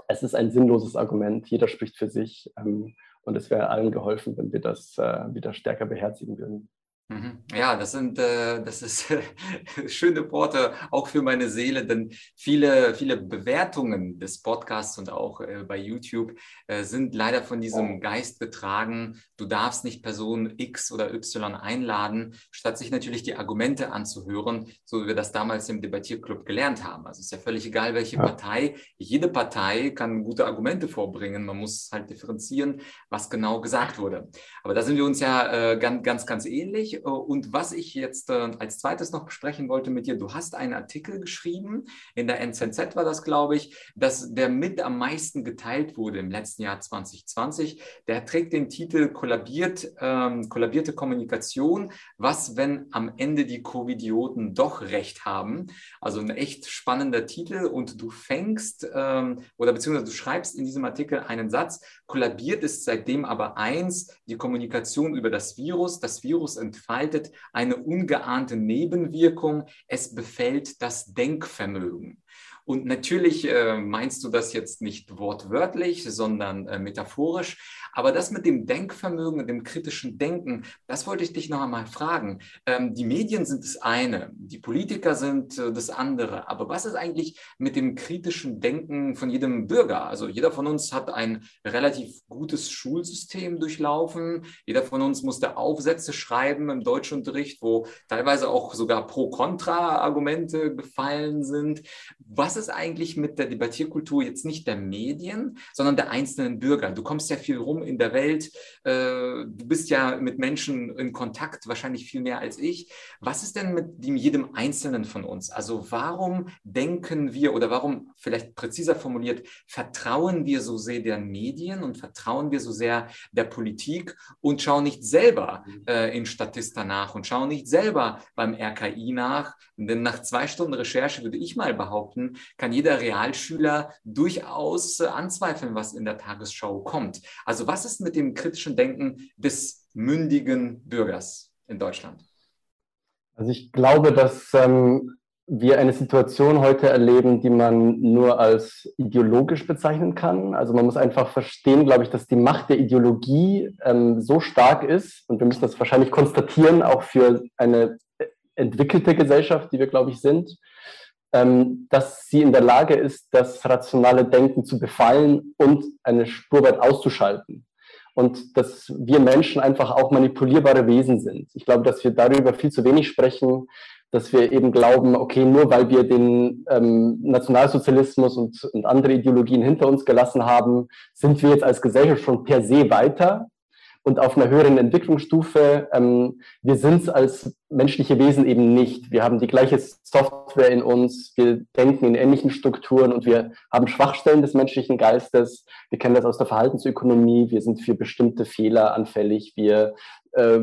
Speaker 2: es ist ein sinnloses Argument. Jeder spricht für sich ähm, und es wäre allen geholfen, wenn wir das äh, wieder stärker beherzigen würden.
Speaker 1: Mhm. Ja, das sind, äh, das ist [laughs] schöne Worte auch für meine Seele, denn viele, viele Bewertungen des Podcasts und auch äh, bei YouTube äh, sind leider von diesem Geist getragen. Du darfst nicht Person X oder Y einladen, statt sich natürlich die Argumente anzuhören, so wie wir das damals im Debattierclub gelernt haben. Also es ist ja völlig egal, welche ja. Partei. Jede Partei kann gute Argumente vorbringen. Man muss halt differenzieren, was genau gesagt wurde. Aber da sind wir uns ja ganz, ganz, ganz ähnlich. Äh, und was ich jetzt äh, als zweites noch besprechen wollte mit dir, du hast einen Artikel geschrieben, in der NZZ war das, glaube ich, dass der mit am meisten geteilt wurde im letzten Jahr 2020. Der trägt den Titel Kollabiert, ähm, Kollabierte Kommunikation. Was, wenn am Ende die Covidioten doch recht haben? Also ein echt spannender Titel und du fängst ähm, oder beziehungsweise du schreibst in diesem Artikel einen Satz, kollabiert ist seitdem aber eins, die Kommunikation über das Virus. Das Virus entfaltet entfaltet eine ungeahnte Nebenwirkung. Es befällt das Denkvermögen. Und natürlich äh, meinst du das jetzt nicht wortwörtlich, sondern äh, metaphorisch. Aber das mit dem Denkvermögen und dem kritischen Denken, das wollte ich dich noch einmal fragen. Ähm, die Medien sind das eine, die Politiker sind äh, das andere. Aber was ist eigentlich mit dem kritischen Denken von jedem Bürger? Also jeder von uns hat ein relativ gutes Schulsystem durchlaufen. Jeder von uns musste Aufsätze schreiben im Deutschunterricht, wo teilweise auch sogar Pro-Kontra-Argumente gefallen sind. Was ist eigentlich mit der Debattierkultur jetzt nicht der Medien, sondern der einzelnen Bürger? Du kommst ja viel rum in der Welt. Äh, du bist ja mit Menschen in Kontakt, wahrscheinlich viel mehr als ich. Was ist denn mit jedem Einzelnen von uns? Also warum denken wir oder warum, vielleicht präziser formuliert, vertrauen wir so sehr den Medien und vertrauen wir so sehr der Politik und schauen nicht selber äh, in Statista nach und schauen nicht selber beim RKI nach? Denn nach zwei Stunden Recherche würde ich mal behaupten, kann jeder Realschüler durchaus äh, anzweifeln, was in der Tagesschau kommt. Also was ist mit dem kritischen Denken des mündigen Bürgers in Deutschland?
Speaker 2: Also ich glaube, dass ähm, wir eine Situation heute erleben, die man nur als ideologisch bezeichnen kann. Also man muss einfach verstehen, glaube ich, dass die Macht der Ideologie ähm, so stark ist, und wir müssen das wahrscheinlich konstatieren, auch für eine entwickelte Gesellschaft, die wir, glaube ich, sind, dass sie in der Lage ist, das rationale Denken zu befallen und eine Spur weit auszuschalten. Und dass wir Menschen einfach auch manipulierbare Wesen sind. Ich glaube, dass wir darüber viel zu wenig sprechen, dass wir eben glauben, okay, nur weil wir den ähm, Nationalsozialismus und, und andere Ideologien hinter uns gelassen haben, sind wir jetzt als Gesellschaft schon per se weiter und auf einer höheren Entwicklungsstufe. Ähm, wir sind es als menschliche Wesen eben nicht. Wir haben die gleiche Software in uns, wir denken in ähnlichen Strukturen und wir haben Schwachstellen des menschlichen Geistes. Wir kennen das aus der Verhaltensökonomie. Wir sind für bestimmte Fehler anfällig. Wir äh,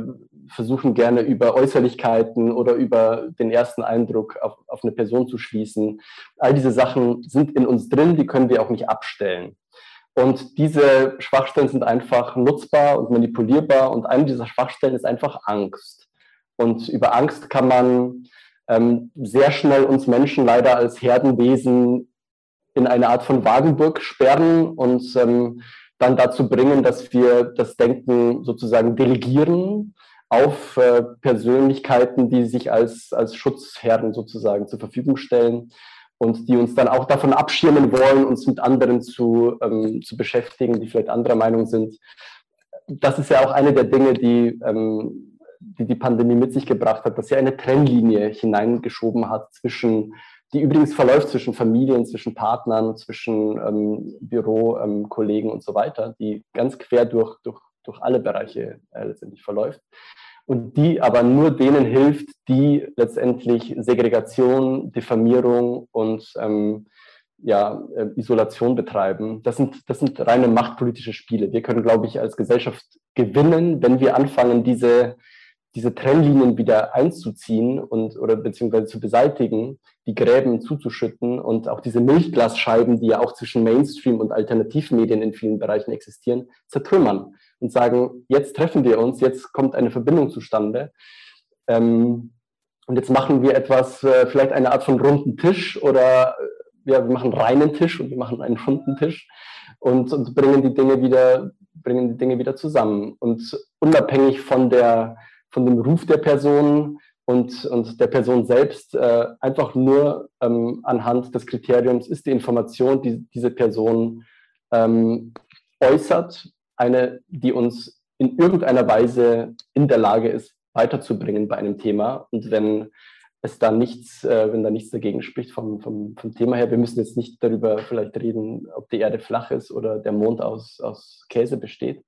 Speaker 2: versuchen gerne über Äußerlichkeiten oder über den ersten Eindruck auf, auf eine Person zu schließen. All diese Sachen sind in uns drin, die können wir auch nicht abstellen. Und diese Schwachstellen sind einfach nutzbar und manipulierbar. Und eine dieser Schwachstellen ist einfach Angst. Und über Angst kann man ähm, sehr schnell uns Menschen leider als Herdenwesen in eine Art von Wagenburg sperren und ähm, dann dazu bringen, dass wir das Denken sozusagen delegieren auf äh, Persönlichkeiten, die sich als, als Schutzherren sozusagen zur Verfügung stellen und die uns dann auch davon abschirmen wollen, uns mit anderen zu, ähm, zu beschäftigen, die vielleicht anderer Meinung sind. Das ist ja auch eine der Dinge, die, ähm, die die Pandemie mit sich gebracht hat, dass sie eine Trennlinie hineingeschoben hat zwischen, die übrigens verläuft zwischen Familien, zwischen Partnern, zwischen ähm, Bürokollegen ähm, und so weiter, die ganz quer durch, durch, durch alle Bereiche äh, letztendlich verläuft und die aber nur denen hilft, die letztendlich Segregation, Diffamierung und ähm, ja, äh, Isolation betreiben. Das sind, das sind reine machtpolitische Spiele. Wir können, glaube ich, als Gesellschaft gewinnen, wenn wir anfangen, diese, diese Trennlinien wieder einzuziehen und oder beziehungsweise zu beseitigen, die Gräben zuzuschütten und auch diese Milchglasscheiben, die ja auch zwischen Mainstream und Alternativmedien in vielen Bereichen existieren, zertrümmern und sagen, jetzt treffen wir uns, jetzt kommt eine Verbindung zustande. Ähm, und jetzt machen wir etwas, äh, vielleicht eine Art von runden Tisch oder äh, ja, wir machen reinen Tisch und wir machen einen runden Tisch und, und bringen die Dinge wieder, bringen die Dinge wieder zusammen. Und unabhängig von der, von dem Ruf der Person und, und der Person selbst, äh, einfach nur ähm, anhand des Kriteriums ist die Information, die diese Person ähm, äußert, eine, die uns in irgendeiner Weise in der Lage ist, weiterzubringen bei einem Thema. Und wenn es da nichts, äh, wenn da nichts dagegen spricht vom, vom, vom Thema her, wir müssen jetzt nicht darüber vielleicht reden, ob die Erde flach ist oder der Mond aus, aus Käse besteht.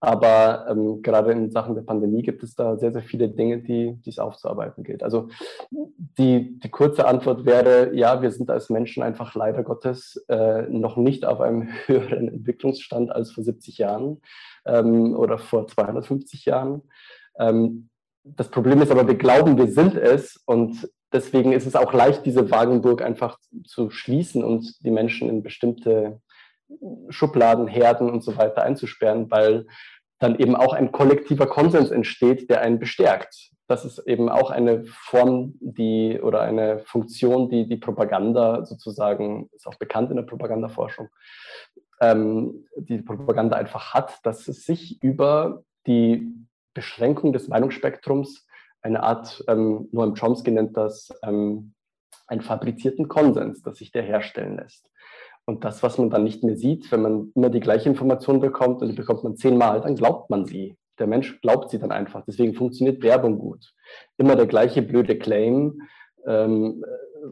Speaker 2: Aber ähm, gerade in Sachen der Pandemie gibt es da sehr, sehr viele Dinge, die, es aufzuarbeiten gilt. Also die, die kurze Antwort wäre, ja, wir sind als Menschen einfach leider Gottes äh, noch nicht auf einem [laughs] höheren Entwicklungsstand als vor 70 Jahren ähm, oder vor 250 Jahren. Ähm, das Problem ist aber, wir glauben, wir sind es und deswegen ist es auch leicht, diese Wagenburg einfach zu schließen und die Menschen in bestimmte Schubladen, Herden und so weiter einzusperren, weil dann eben auch ein kollektiver Konsens entsteht, der einen bestärkt. Das ist eben auch eine Form, die oder eine Funktion, die die Propaganda sozusagen, ist auch bekannt in der Propagandaforschung, ähm, die Propaganda einfach hat, dass es sich über die Beschränkung des Meinungsspektrums eine Art, ähm, Noam Chomsky nennt das, ähm, einen fabrizierten Konsens, dass sich der herstellen lässt. Und das, was man dann nicht mehr sieht, wenn man immer die gleiche Information bekommt und die bekommt man zehnmal, dann glaubt man sie. Der Mensch glaubt sie dann einfach. Deswegen funktioniert Werbung gut. Immer der gleiche blöde Claim. Ähm,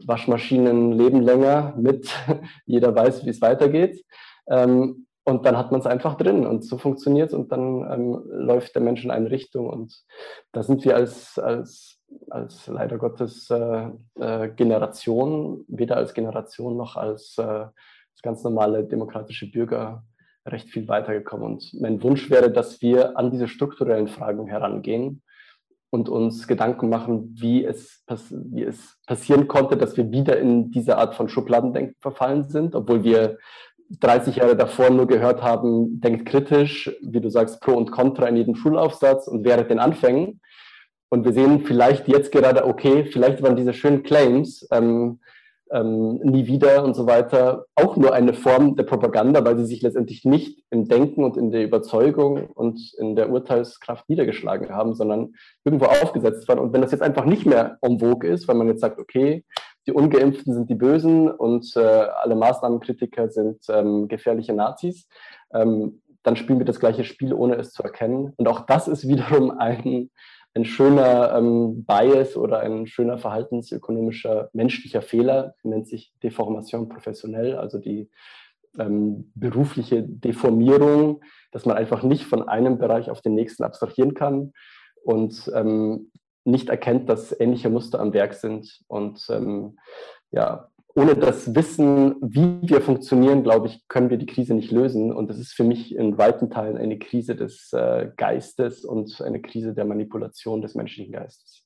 Speaker 2: Waschmaschinen leben länger mit, [laughs] jeder weiß, wie es weitergeht. Ähm, und dann hat man es einfach drin und so funktioniert es und dann ähm, läuft der Mensch in eine Richtung. Und da sind wir als, als, als leider Gottes äh, äh, Generation, weder als Generation noch als, äh, als ganz normale demokratische Bürger recht viel weitergekommen. Und mein Wunsch wäre, dass wir an diese strukturellen Fragen herangehen und uns Gedanken machen, wie es, wie es passieren konnte, dass wir wieder in diese Art von Schubladendenken verfallen sind, obwohl wir 30 Jahre davor nur gehört haben, denkt kritisch, wie du sagst, Pro und Contra in jedem Schulaufsatz und während den Anfängen. Und wir sehen vielleicht jetzt gerade, okay, vielleicht waren diese schönen Claims, ähm, ähm, nie wieder und so weiter, auch nur eine Form der Propaganda, weil sie sich letztendlich nicht im Denken und in der Überzeugung und in der Urteilskraft niedergeschlagen haben, sondern irgendwo aufgesetzt waren. Und wenn das jetzt einfach nicht mehr en vogue ist, weil man jetzt sagt, okay, die Ungeimpften sind die Bösen und äh, alle Maßnahmenkritiker sind ähm, gefährliche Nazis, ähm, dann spielen wir das gleiche Spiel, ohne es zu erkennen. Und auch das ist wiederum ein ein schöner ähm, Bias oder ein schöner verhaltensökonomischer menschlicher Fehler, nennt sich Deformation professionell, also die ähm, berufliche Deformierung, dass man einfach nicht von einem Bereich auf den nächsten abstrahieren kann und ähm, nicht erkennt, dass ähnliche Muster am Werk sind und ähm, ja, ohne das Wissen, wie wir funktionieren, glaube ich, können wir die Krise nicht lösen. Und das ist für mich in weiten Teilen eine Krise des äh, Geistes und eine Krise der Manipulation des menschlichen Geistes.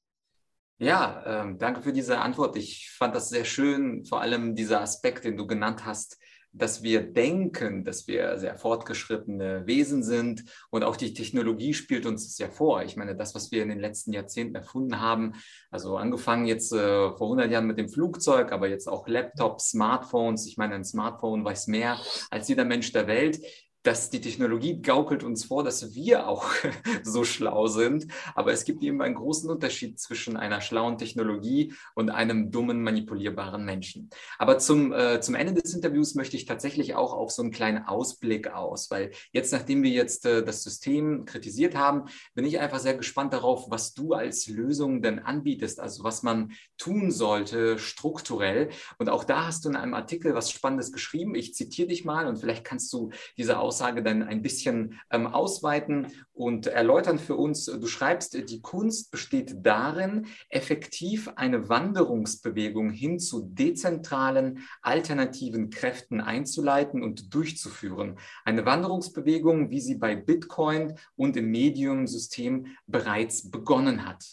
Speaker 1: Ja, ähm, danke für diese Antwort. Ich fand das sehr schön, vor allem dieser Aspekt, den du genannt hast, dass wir denken, dass wir sehr fortgeschrittene Wesen sind und auch die Technologie spielt uns das ja vor. Ich meine, das, was wir in den letzten Jahrzehnten erfunden haben, also angefangen jetzt äh, vor 100 Jahren mit dem Flugzeug, aber jetzt auch Laptops, Smartphones. Ich meine, ein Smartphone weiß mehr als jeder Mensch der Welt dass die Technologie gaukelt uns vor, dass wir auch [laughs] so schlau sind. Aber es gibt eben einen großen Unterschied zwischen einer schlauen Technologie und einem dummen, manipulierbaren Menschen. Aber zum, äh, zum Ende des Interviews möchte ich tatsächlich auch auf so einen kleinen Ausblick aus, weil jetzt, nachdem wir jetzt äh, das System kritisiert haben, bin ich einfach sehr gespannt darauf, was du als Lösung denn anbietest, also was man tun sollte strukturell. Und auch da hast du in einem Artikel was Spannendes geschrieben. Ich zitiere dich mal und vielleicht kannst du diese Aussage Aussage dann ein bisschen ähm, ausweiten und erläutern für uns. Du schreibst, die Kunst besteht darin, effektiv eine Wanderungsbewegung hin zu dezentralen, alternativen Kräften einzuleiten und durchzuführen. Eine Wanderungsbewegung, wie sie bei Bitcoin und im Medium-System bereits begonnen hat.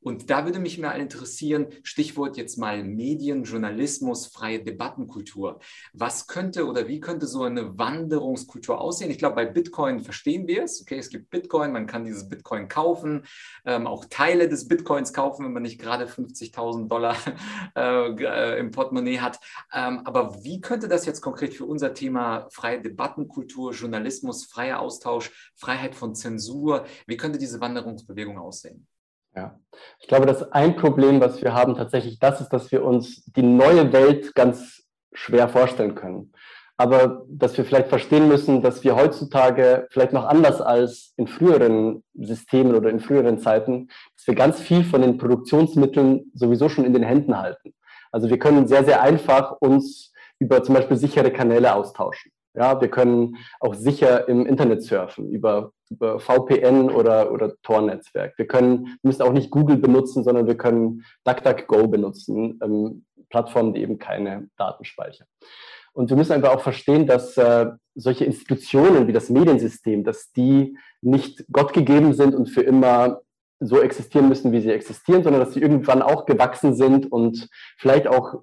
Speaker 1: Und da würde mich mal interessieren, Stichwort jetzt mal Medien, Journalismus, freie Debattenkultur. Was könnte oder wie könnte so eine Wanderungskultur aussehen? Ich glaube, bei Bitcoin verstehen wir es. Okay, es gibt Bitcoin, man kann dieses Bitcoin kaufen, ähm, auch Teile des Bitcoins kaufen, wenn man nicht gerade 50.000 Dollar [laughs] äh, äh, im Portemonnaie hat. Ähm, aber wie könnte das jetzt konkret für unser Thema freie Debattenkultur, Journalismus, freier Austausch, Freiheit von Zensur, wie könnte diese Wanderungsbewegung aussehen?
Speaker 2: Ja, ich glaube, dass ein Problem, was wir haben, tatsächlich das ist, dass wir uns die neue Welt ganz schwer vorstellen können. Aber dass wir vielleicht verstehen müssen, dass wir heutzutage vielleicht noch anders als in früheren Systemen oder in früheren Zeiten, dass wir ganz viel von den Produktionsmitteln sowieso schon in den Händen halten. Also wir können sehr, sehr einfach uns über zum Beispiel sichere Kanäle austauschen. Ja, wir können auch sicher im Internet surfen über, über VPN oder, oder Tor-Netzwerk. Wir können, müssen auch nicht Google benutzen, sondern wir können DuckDuckGo benutzen, ähm, Plattformen, die eben keine Daten speichern. Und wir müssen einfach auch verstehen, dass äh, solche Institutionen wie das Mediensystem, dass die nicht Gott gegeben sind und für immer so existieren müssen, wie sie existieren, sondern dass sie irgendwann auch gewachsen sind und vielleicht auch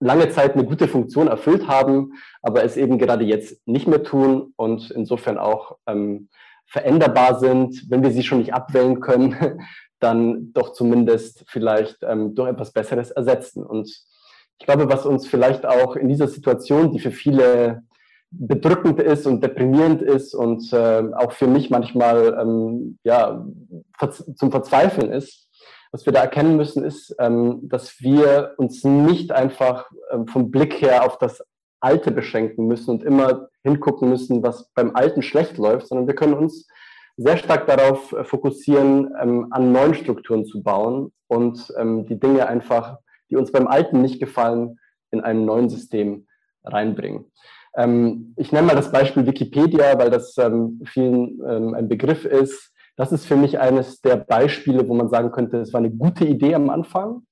Speaker 2: lange Zeit eine gute Funktion erfüllt haben, aber es eben gerade jetzt nicht mehr tun und insofern auch ähm, veränderbar sind, wenn wir sie schon nicht abwählen können, [laughs] dann doch zumindest vielleicht ähm, durch etwas Besseres ersetzen. Und ich glaube, was uns vielleicht auch in dieser Situation, die für viele bedrückend ist und deprimierend ist und äh, auch für mich manchmal ähm, ja, zum Verzweifeln ist. Was wir da erkennen müssen, ist, ähm, dass wir uns nicht einfach ähm, vom Blick her auf das Alte beschränken müssen und immer hingucken müssen, was beim Alten schlecht läuft, sondern wir können uns sehr stark darauf äh, fokussieren, ähm, an neuen Strukturen zu bauen und die Dinge einfach, die uns beim Alten nicht gefallen, in einem neuen System reinbringen. Ich nenne mal das Beispiel Wikipedia, weil das vielen ein Begriff ist. Das ist für mich eines der Beispiele, wo man sagen könnte, es war eine gute Idee am Anfang,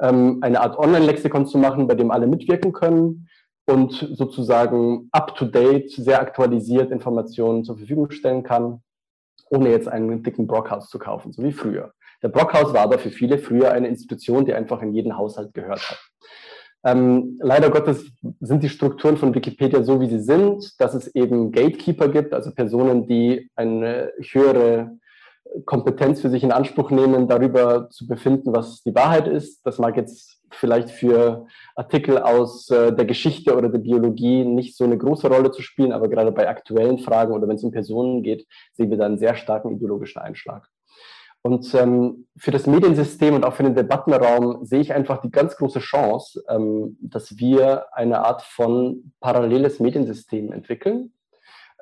Speaker 2: ähm, eine Art Online-Lexikon zu machen, bei dem alle mitwirken können und sozusagen up-to-date, sehr aktualisiert Informationen zur Verfügung stellen kann ohne jetzt einen dicken Brockhaus zu kaufen, so wie früher. Der Brockhaus war aber für viele früher eine Institution, die einfach in jeden Haushalt gehört hat. Ähm, leider Gottes sind die Strukturen von Wikipedia so, wie sie sind, dass es eben Gatekeeper gibt, also Personen, die eine höhere Kompetenz für sich in Anspruch nehmen, darüber zu befinden, was die Wahrheit ist. Das mag jetzt vielleicht für Artikel aus äh, der Geschichte oder der Biologie nicht so eine große Rolle zu spielen, aber gerade bei aktuellen Fragen oder wenn es um Personen geht, sehen wir da einen sehr starken ideologischen Einschlag. Und ähm, für das Mediensystem und auch für den Debattenraum sehe ich einfach die ganz große Chance, ähm, dass wir eine Art von paralleles Mediensystem entwickeln,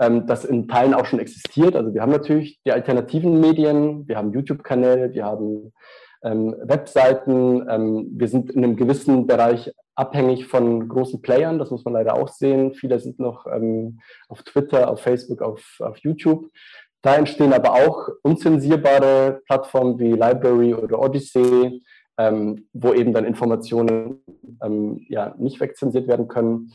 Speaker 2: ähm, das in Teilen auch schon existiert. Also wir haben natürlich die alternativen Medien, wir haben YouTube-Kanäle, wir haben ähm, Webseiten. Ähm, wir sind in einem gewissen Bereich abhängig von großen Playern, das muss man leider auch sehen. Viele sind noch ähm, auf Twitter, auf Facebook, auf, auf YouTube. Da entstehen aber auch unzensierbare Plattformen wie Library oder Odyssey, ähm, wo eben dann Informationen ähm, ja, nicht wegzensiert werden können.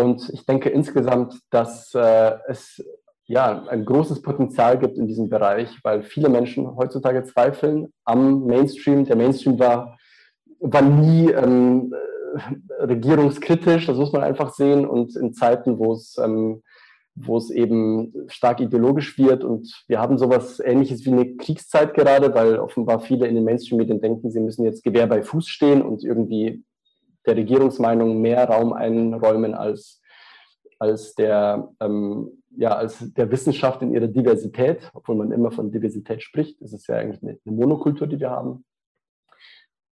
Speaker 2: Und ich denke insgesamt, dass äh, es ja, ein großes Potenzial gibt in diesem Bereich, weil viele Menschen heutzutage zweifeln am Mainstream. Der Mainstream war, war nie ähm, äh, regierungskritisch, das muss man einfach sehen. Und in Zeiten, wo es, ähm, wo es eben stark ideologisch wird und wir haben sowas ähnliches wie eine Kriegszeit gerade, weil offenbar viele in den Mainstream-Medien denken, sie müssen jetzt Gewehr bei Fuß stehen und irgendwie der Regierungsmeinung mehr Raum einräumen als, als der ähm, ja, als der Wissenschaft in ihrer Diversität, obwohl man immer von Diversität spricht. Das ist ja eigentlich eine, eine Monokultur, die wir haben.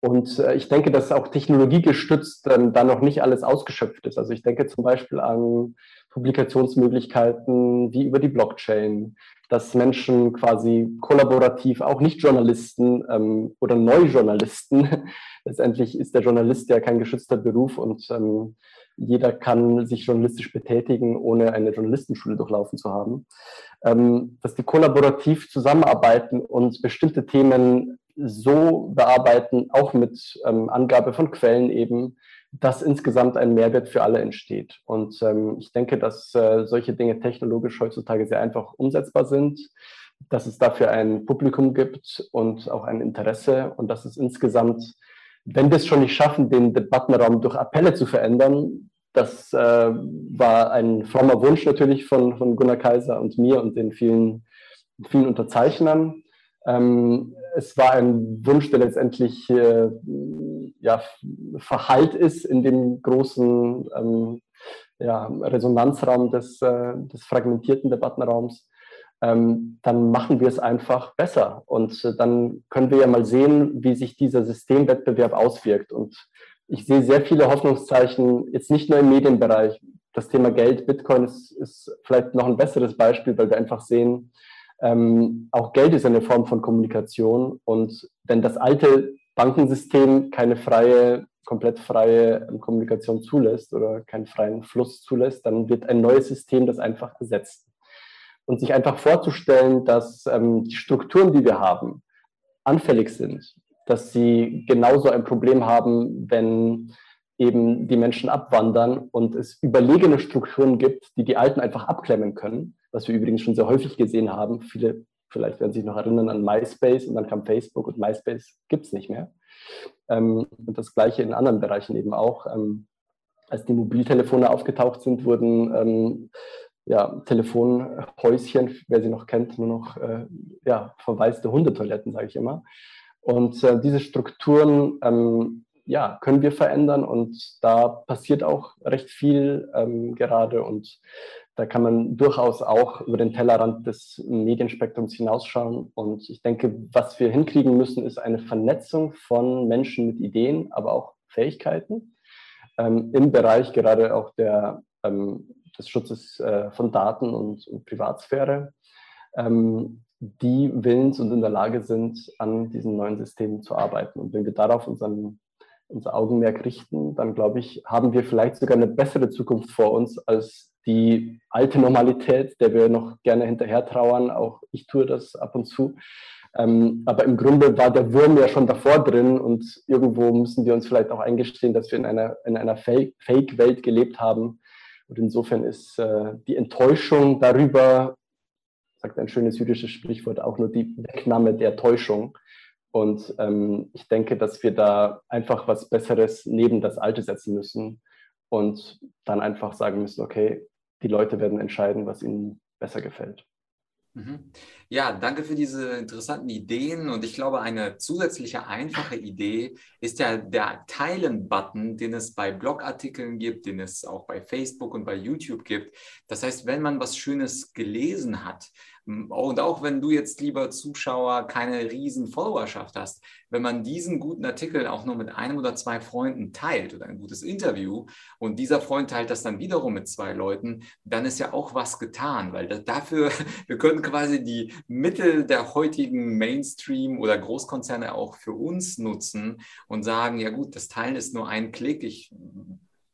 Speaker 2: Und äh, ich denke, dass auch technologiegestützt ähm, da noch nicht alles ausgeschöpft ist. Also ich denke zum Beispiel an Publikationsmöglichkeiten wie über die Blockchain, dass Menschen quasi kollaborativ, auch nicht Journalisten ähm, oder Neujournalisten, [laughs] letztendlich ist der Journalist ja kein geschützter Beruf und ähm, jeder kann sich journalistisch betätigen, ohne eine Journalistenschule durchlaufen zu haben, ähm, dass die kollaborativ zusammenarbeiten und bestimmte Themen so bearbeiten, auch mit ähm, Angabe von Quellen eben, dass insgesamt ein Mehrwert für alle entsteht. Und ähm, ich denke, dass äh, solche Dinge technologisch heutzutage sehr einfach umsetzbar sind, dass es dafür ein Publikum gibt und auch ein Interesse und dass es insgesamt wenn wir es schon nicht schaffen, den Debattenraum durch Appelle zu verändern, das äh, war ein frommer Wunsch natürlich von, von Gunnar Kaiser und mir und den vielen, vielen Unterzeichnern. Ähm, es war ein Wunsch, der letztendlich äh, ja, verhallt ist in dem großen ähm, ja, Resonanzraum des, äh, des fragmentierten Debattenraums ähm, dann machen wir es einfach besser. Und äh, dann können wir ja mal sehen, wie sich dieser Systemwettbewerb auswirkt. Und ich sehe sehr viele Hoffnungszeichen, jetzt nicht nur im Medienbereich. Das Thema Geld, Bitcoin ist, ist vielleicht noch ein besseres Beispiel, weil wir einfach sehen, ähm, auch Geld ist eine Form von Kommunikation. Und wenn das alte Bankensystem keine freie, komplett freie ähm, Kommunikation zulässt oder keinen freien Fluss zulässt, dann wird ein neues System das einfach ersetzt und sich einfach vorzustellen, dass ähm, die Strukturen, die wir haben, anfällig sind, dass sie genauso ein Problem haben, wenn eben die Menschen abwandern und es überlegene Strukturen gibt, die die Alten einfach abklemmen können, was wir übrigens schon sehr häufig gesehen haben. Viele vielleicht werden sich noch erinnern an MySpace und dann kam Facebook und MySpace gibt es nicht mehr. Ähm, und das gleiche in anderen Bereichen eben auch. Ähm, als die Mobiltelefone aufgetaucht sind, wurden ähm, ja, Telefonhäuschen, wer sie noch kennt, nur noch äh, ja, verwaiste Hundetoiletten, sage ich immer. Und äh, diese Strukturen ähm, ja, können wir verändern und da passiert auch recht viel ähm, gerade und da kann man durchaus auch über den Tellerrand des Medienspektrums hinausschauen. Und ich denke, was wir hinkriegen müssen, ist eine Vernetzung von Menschen mit Ideen, aber auch Fähigkeiten ähm, im Bereich gerade auch der, ähm, des Schutzes äh, von Daten und, und Privatsphäre, ähm, die willens und in der Lage sind, an diesen neuen Systemen zu arbeiten. Und wenn wir darauf unseren, unser Augenmerk richten, dann glaube ich, haben wir vielleicht sogar eine bessere Zukunft vor uns als die alte Normalität, der wir noch gerne hinterher trauern. Auch ich tue das ab und zu. Ähm, aber im Grunde war der Wurm ja schon davor drin und irgendwo müssen wir uns vielleicht auch eingestehen, dass wir in einer, in einer Fake-Welt gelebt haben. Und insofern ist äh, die Enttäuschung darüber, sagt ein schönes jüdisches Sprichwort, auch nur die Wegnahme der Täuschung. Und ähm, ich denke, dass wir da einfach was Besseres neben das Alte setzen müssen und dann einfach sagen müssen, okay, die Leute werden entscheiden, was ihnen besser gefällt.
Speaker 1: Mhm. Ja, danke für diese interessanten Ideen. Und ich glaube, eine zusätzliche einfache Idee ist ja der Teilen-Button, den es bei Blogartikeln gibt, den es auch bei Facebook und bei YouTube gibt. Das heißt, wenn man was Schönes gelesen hat, und auch wenn du jetzt, lieber Zuschauer, keine riesen Followerschaft hast, wenn man diesen guten Artikel auch nur mit einem oder zwei Freunden teilt oder ein gutes Interview und dieser Freund teilt das dann wiederum mit zwei Leuten, dann ist ja auch was getan, weil dafür, [laughs] wir können quasi die Mittel der heutigen Mainstream oder Großkonzerne auch für uns nutzen und sagen, ja gut, das Teilen ist nur ein Klick, ich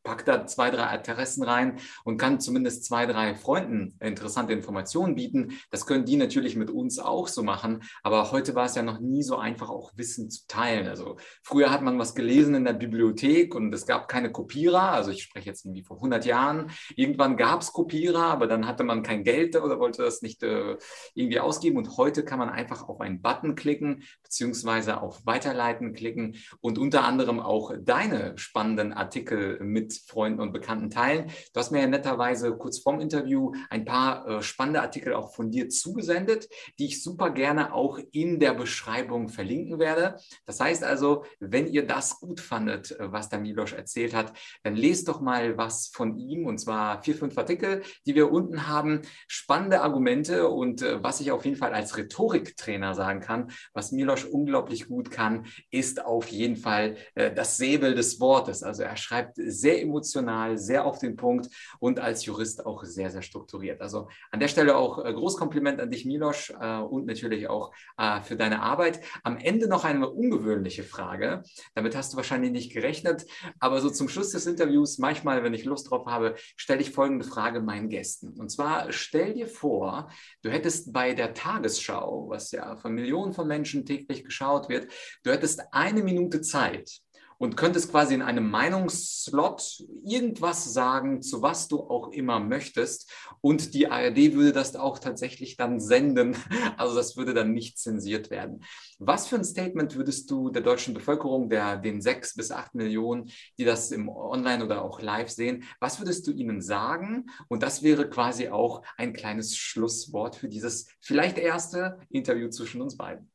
Speaker 1: packt da zwei, drei Adressen rein und kann zumindest zwei, drei Freunden interessante Informationen bieten. Das können die natürlich mit uns auch so machen. Aber heute war es ja noch nie so einfach, auch Wissen zu teilen. Also früher hat man was gelesen in der Bibliothek und es gab keine Kopierer. Also ich spreche jetzt irgendwie vor 100 Jahren. Irgendwann gab es Kopierer, aber dann hatte man kein Geld oder wollte das nicht äh, irgendwie ausgeben. Und heute kann man einfach auf einen Button klicken, beziehungsweise auf Weiterleiten klicken und unter anderem auch deine spannenden Artikel mit Freunden und Bekannten teilen. Du hast mir ja netterweise kurz vorm Interview ein paar äh, spannende Artikel auch von dir zugesendet, die ich super gerne auch in der Beschreibung verlinken werde. Das heißt also, wenn ihr das gut fandet, äh, was der Milosch erzählt hat, dann lest doch mal was von ihm und zwar vier, fünf Artikel, die wir unten haben. Spannende Argumente und äh, was ich auf jeden Fall als Rhetoriktrainer sagen kann, was Milosch unglaublich gut kann, ist auf jeden Fall äh, das Säbel des Wortes. Also er schreibt sehr emotional, sehr auf den Punkt und als Jurist auch sehr, sehr strukturiert. Also an der Stelle auch äh, Großkompliment an dich, Milosch, äh, und natürlich auch äh, für deine Arbeit. Am Ende noch eine ungewöhnliche Frage. Damit hast du wahrscheinlich nicht gerechnet, aber so zum Schluss des Interviews, manchmal, wenn ich Lust drauf habe, stelle ich folgende Frage meinen Gästen. Und zwar stell dir vor, du hättest bei der Tagesschau, was ja von Millionen von Menschen täglich geschaut wird, du hättest eine Minute Zeit, und könntest quasi in einem Meinungsslot irgendwas sagen, zu was du auch immer möchtest. Und die ARD würde das auch tatsächlich dann senden. [laughs] Also das würde dann nicht zensiert werden. Was für ein Statement würdest du der deutschen Bevölkerung, der den sechs bis acht Millionen, die das im Online oder auch live sehen, was würdest du ihnen sagen? Und das wäre quasi auch ein kleines Schlusswort für dieses vielleicht erste Interview zwischen uns beiden.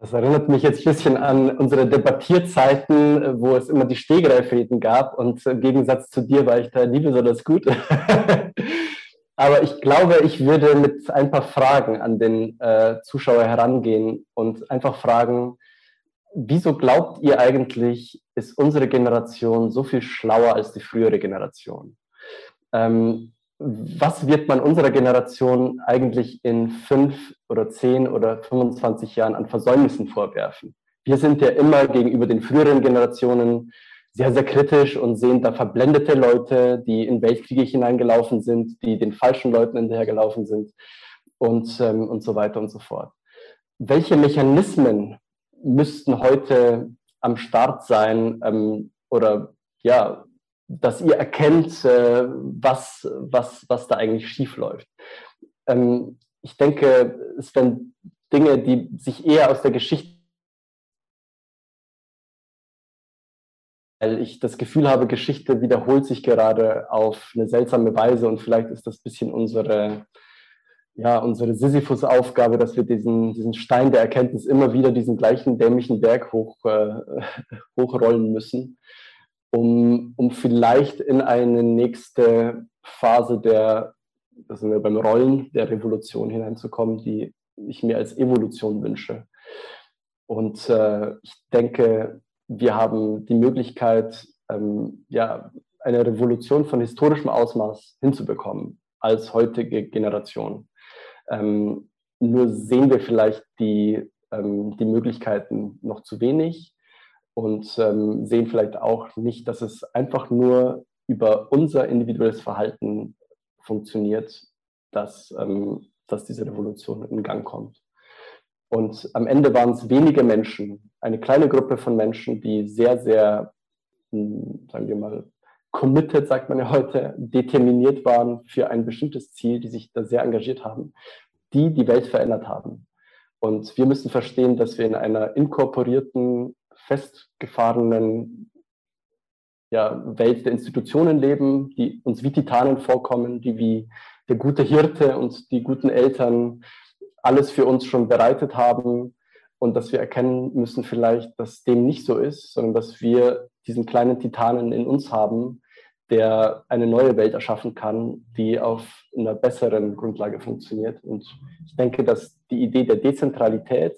Speaker 2: Das erinnert mich jetzt ein bisschen an unsere Debattierzeiten, wo es immer die Stehgreifreden gab und im Gegensatz zu dir war ich da nie besonders gut. [laughs] Aber ich glaube, ich würde mit ein paar Fragen an den äh, Zuschauer herangehen und einfach fragen, wieso glaubt ihr eigentlich, ist unsere Generation so viel schlauer als die frühere Generation? Ähm, was wird man unserer Generation eigentlich in fünf oder zehn oder 25 Jahren an Versäumnissen vorwerfen? Wir sind ja immer gegenüber den früheren Generationen sehr, sehr kritisch und sehen da verblendete Leute, die in Weltkriege hineingelaufen sind, die den falschen Leuten hinterhergelaufen sind und, ähm, und so weiter und so fort. Welche Mechanismen müssten heute am Start sein ähm, oder ja, dass ihr erkennt, äh, was, was, was da eigentlich schief läuft. Ähm, ich denke, es werden Dinge, die sich eher aus der Geschichte weil ich das Gefühl habe, Geschichte wiederholt sich gerade auf eine seltsame Weise und vielleicht ist das ein bisschen unsere, ja, unsere Sisyphus-Aufgabe, dass wir diesen, diesen Stein der Erkenntnis immer wieder diesen gleichen dämlichen Berg hoch, äh, [laughs] hochrollen müssen, um, um vielleicht in eine nächste Phase der, da sind wir beim Rollen der Revolution hineinzukommen, die ich mir als Evolution wünsche. Und äh, ich denke, wir haben die Möglichkeit, ähm, ja, eine Revolution von historischem Ausmaß hinzubekommen als heutige Generation. Ähm, nur sehen wir vielleicht die, ähm, die Möglichkeiten noch zu wenig und ähm, sehen vielleicht auch nicht, dass es einfach nur über unser individuelles Verhalten funktioniert, dass, ähm, dass diese Revolution in Gang kommt. Und am Ende waren es wenige Menschen, eine kleine Gruppe von Menschen, die sehr, sehr, hm, sagen wir mal, committed, sagt man ja heute, determiniert waren für ein bestimmtes Ziel, die sich da sehr engagiert haben, die die Welt verändert haben. Und wir müssen verstehen, dass wir in einer inkorporierten, festgefahrenen ja, Welt der Institutionen leben, die uns wie Titanen vorkommen, die wie der gute Hirte und die guten Eltern alles für uns schon bereitet haben und dass wir erkennen müssen vielleicht, dass dem nicht so ist, sondern dass wir diesen kleinen Titanen in uns haben, der eine neue Welt erschaffen kann, die auf einer besseren Grundlage funktioniert. Und ich denke, dass die Idee der Dezentralität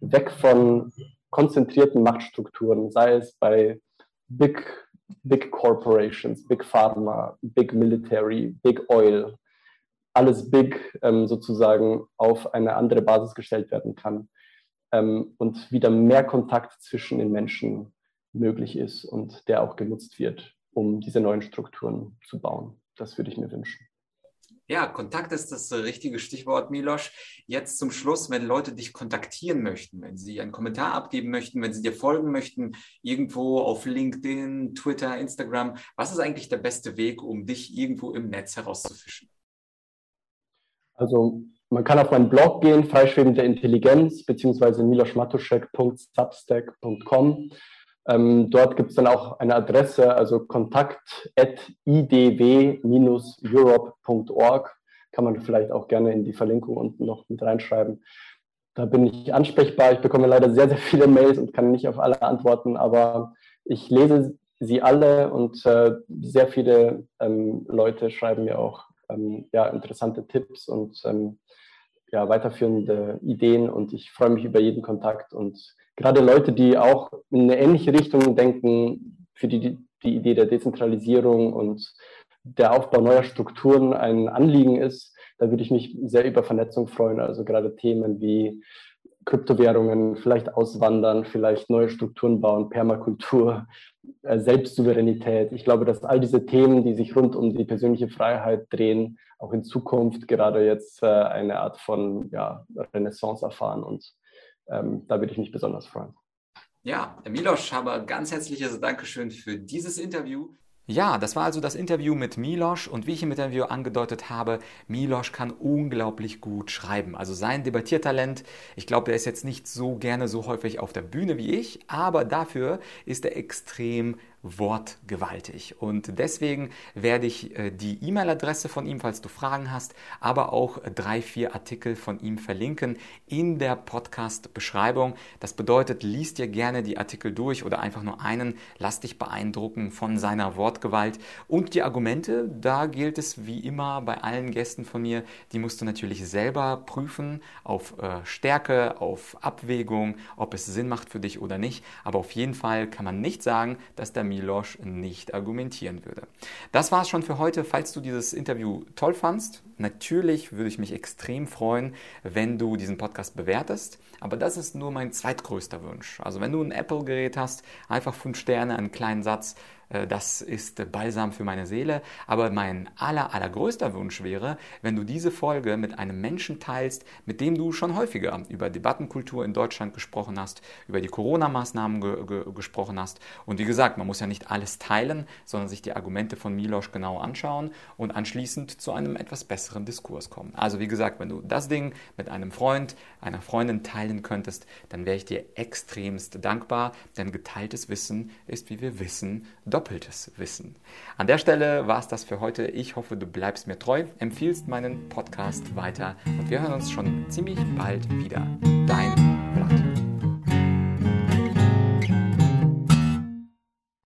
Speaker 2: weg von konzentrierten Machtstrukturen, sei es bei Big, Big Corporations, Big Pharma, Big Military, Big Oil, alles Big ähm, sozusagen auf eine andere Basis gestellt werden kann ähm, und wieder mehr Kontakt zwischen den Menschen möglich ist und der auch genutzt wird um diese neuen Strukturen zu bauen. Das würde ich mir wünschen.
Speaker 1: Ja, Kontakt ist das richtige Stichwort, Milosch. Jetzt zum Schluss, wenn Leute dich kontaktieren möchten, wenn sie einen Kommentar abgeben möchten, wenn sie dir folgen möchten, irgendwo auf LinkedIn, Twitter, Instagram, was ist eigentlich der beste Weg, um dich irgendwo im Netz herauszufischen?
Speaker 2: Also man kann auf meinen Blog gehen, Freischwebende Intelligenz, beziehungsweise miloschmatuschek.substack.com. Ähm, dort gibt es dann auch eine Adresse, also kontakt.idw-europe.org. Kann man vielleicht auch gerne in die Verlinkung unten noch mit reinschreiben. Da bin ich ansprechbar. Ich bekomme leider sehr, sehr viele Mails und kann nicht auf alle antworten, aber ich lese sie alle und äh, sehr viele ähm, Leute schreiben mir auch ähm, ja, interessante Tipps und ähm, ja, weiterführende Ideen und ich freue mich über jeden Kontakt und gerade Leute, die auch in eine ähnliche Richtung denken, für die die Idee der Dezentralisierung und der Aufbau neuer Strukturen ein Anliegen ist, da würde ich mich sehr über Vernetzung freuen. Also gerade Themen wie Kryptowährungen, vielleicht auswandern, vielleicht neue Strukturen bauen, Permakultur, äh, Selbstsouveränität. Ich glaube, dass all diese Themen, die sich rund um die persönliche Freiheit drehen, auch in Zukunft gerade jetzt äh, eine Art von ja, Renaissance erfahren. Und ähm, da würde ich mich besonders freuen.
Speaker 1: Ja, Milos, habe ganz herzliches Dankeschön für dieses Interview. Ja, das war also das Interview mit Milosch und wie ich im Interview angedeutet habe, Milosch kann unglaublich gut schreiben. Also sein Debattiertalent, ich glaube, er ist jetzt nicht so gerne so häufig auf der Bühne wie ich, aber dafür ist er extrem wortgewaltig. Und deswegen werde ich äh, die E-Mail-Adresse von ihm, falls du Fragen hast, aber auch drei, vier Artikel von ihm verlinken in der Podcast-Beschreibung. Das bedeutet, liest dir gerne die Artikel durch oder einfach nur einen. Lass dich beeindrucken von seiner Wortgewalt. Und die Argumente, da gilt es wie immer bei allen Gästen von mir, die musst du natürlich selber prüfen auf äh, Stärke, auf Abwägung, ob es Sinn macht für dich oder nicht. Aber auf jeden Fall kann man nicht sagen, dass der Milosch nicht argumentieren würde. Das war es schon für heute. Falls du dieses Interview toll fandst, natürlich würde ich mich extrem freuen, wenn du diesen Podcast bewertest. Aber das ist nur mein zweitgrößter Wunsch. Also wenn du ein Apple-Gerät hast, einfach fünf Sterne, einen kleinen Satz äh, das ist Balsam für meine Seele. Aber mein aller, allergrößter Wunsch wäre, wenn du diese Folge mit einem Menschen teilst, mit dem du schon häufiger über Debattenkultur in Deutschland gesprochen hast, über die Corona-Maßnahmen ge ge gesprochen hast. Und wie gesagt, man muss ja nicht alles teilen, sondern sich die Argumente von Milosch genau anschauen und anschließend zu einem etwas besseren Diskurs kommen. Also wie gesagt, wenn du das Ding mit einem Freund, einer Freundin teilen teilen könntest, dann wäre ich dir extremst dankbar, denn geteiltes Wissen ist, wie wir wissen, doppeltes Wissen. An der Stelle war es das für heute. Ich hoffe, du bleibst mir treu, empfiehlst meinen Podcast weiter und wir hören uns schon ziemlich bald wieder. Dein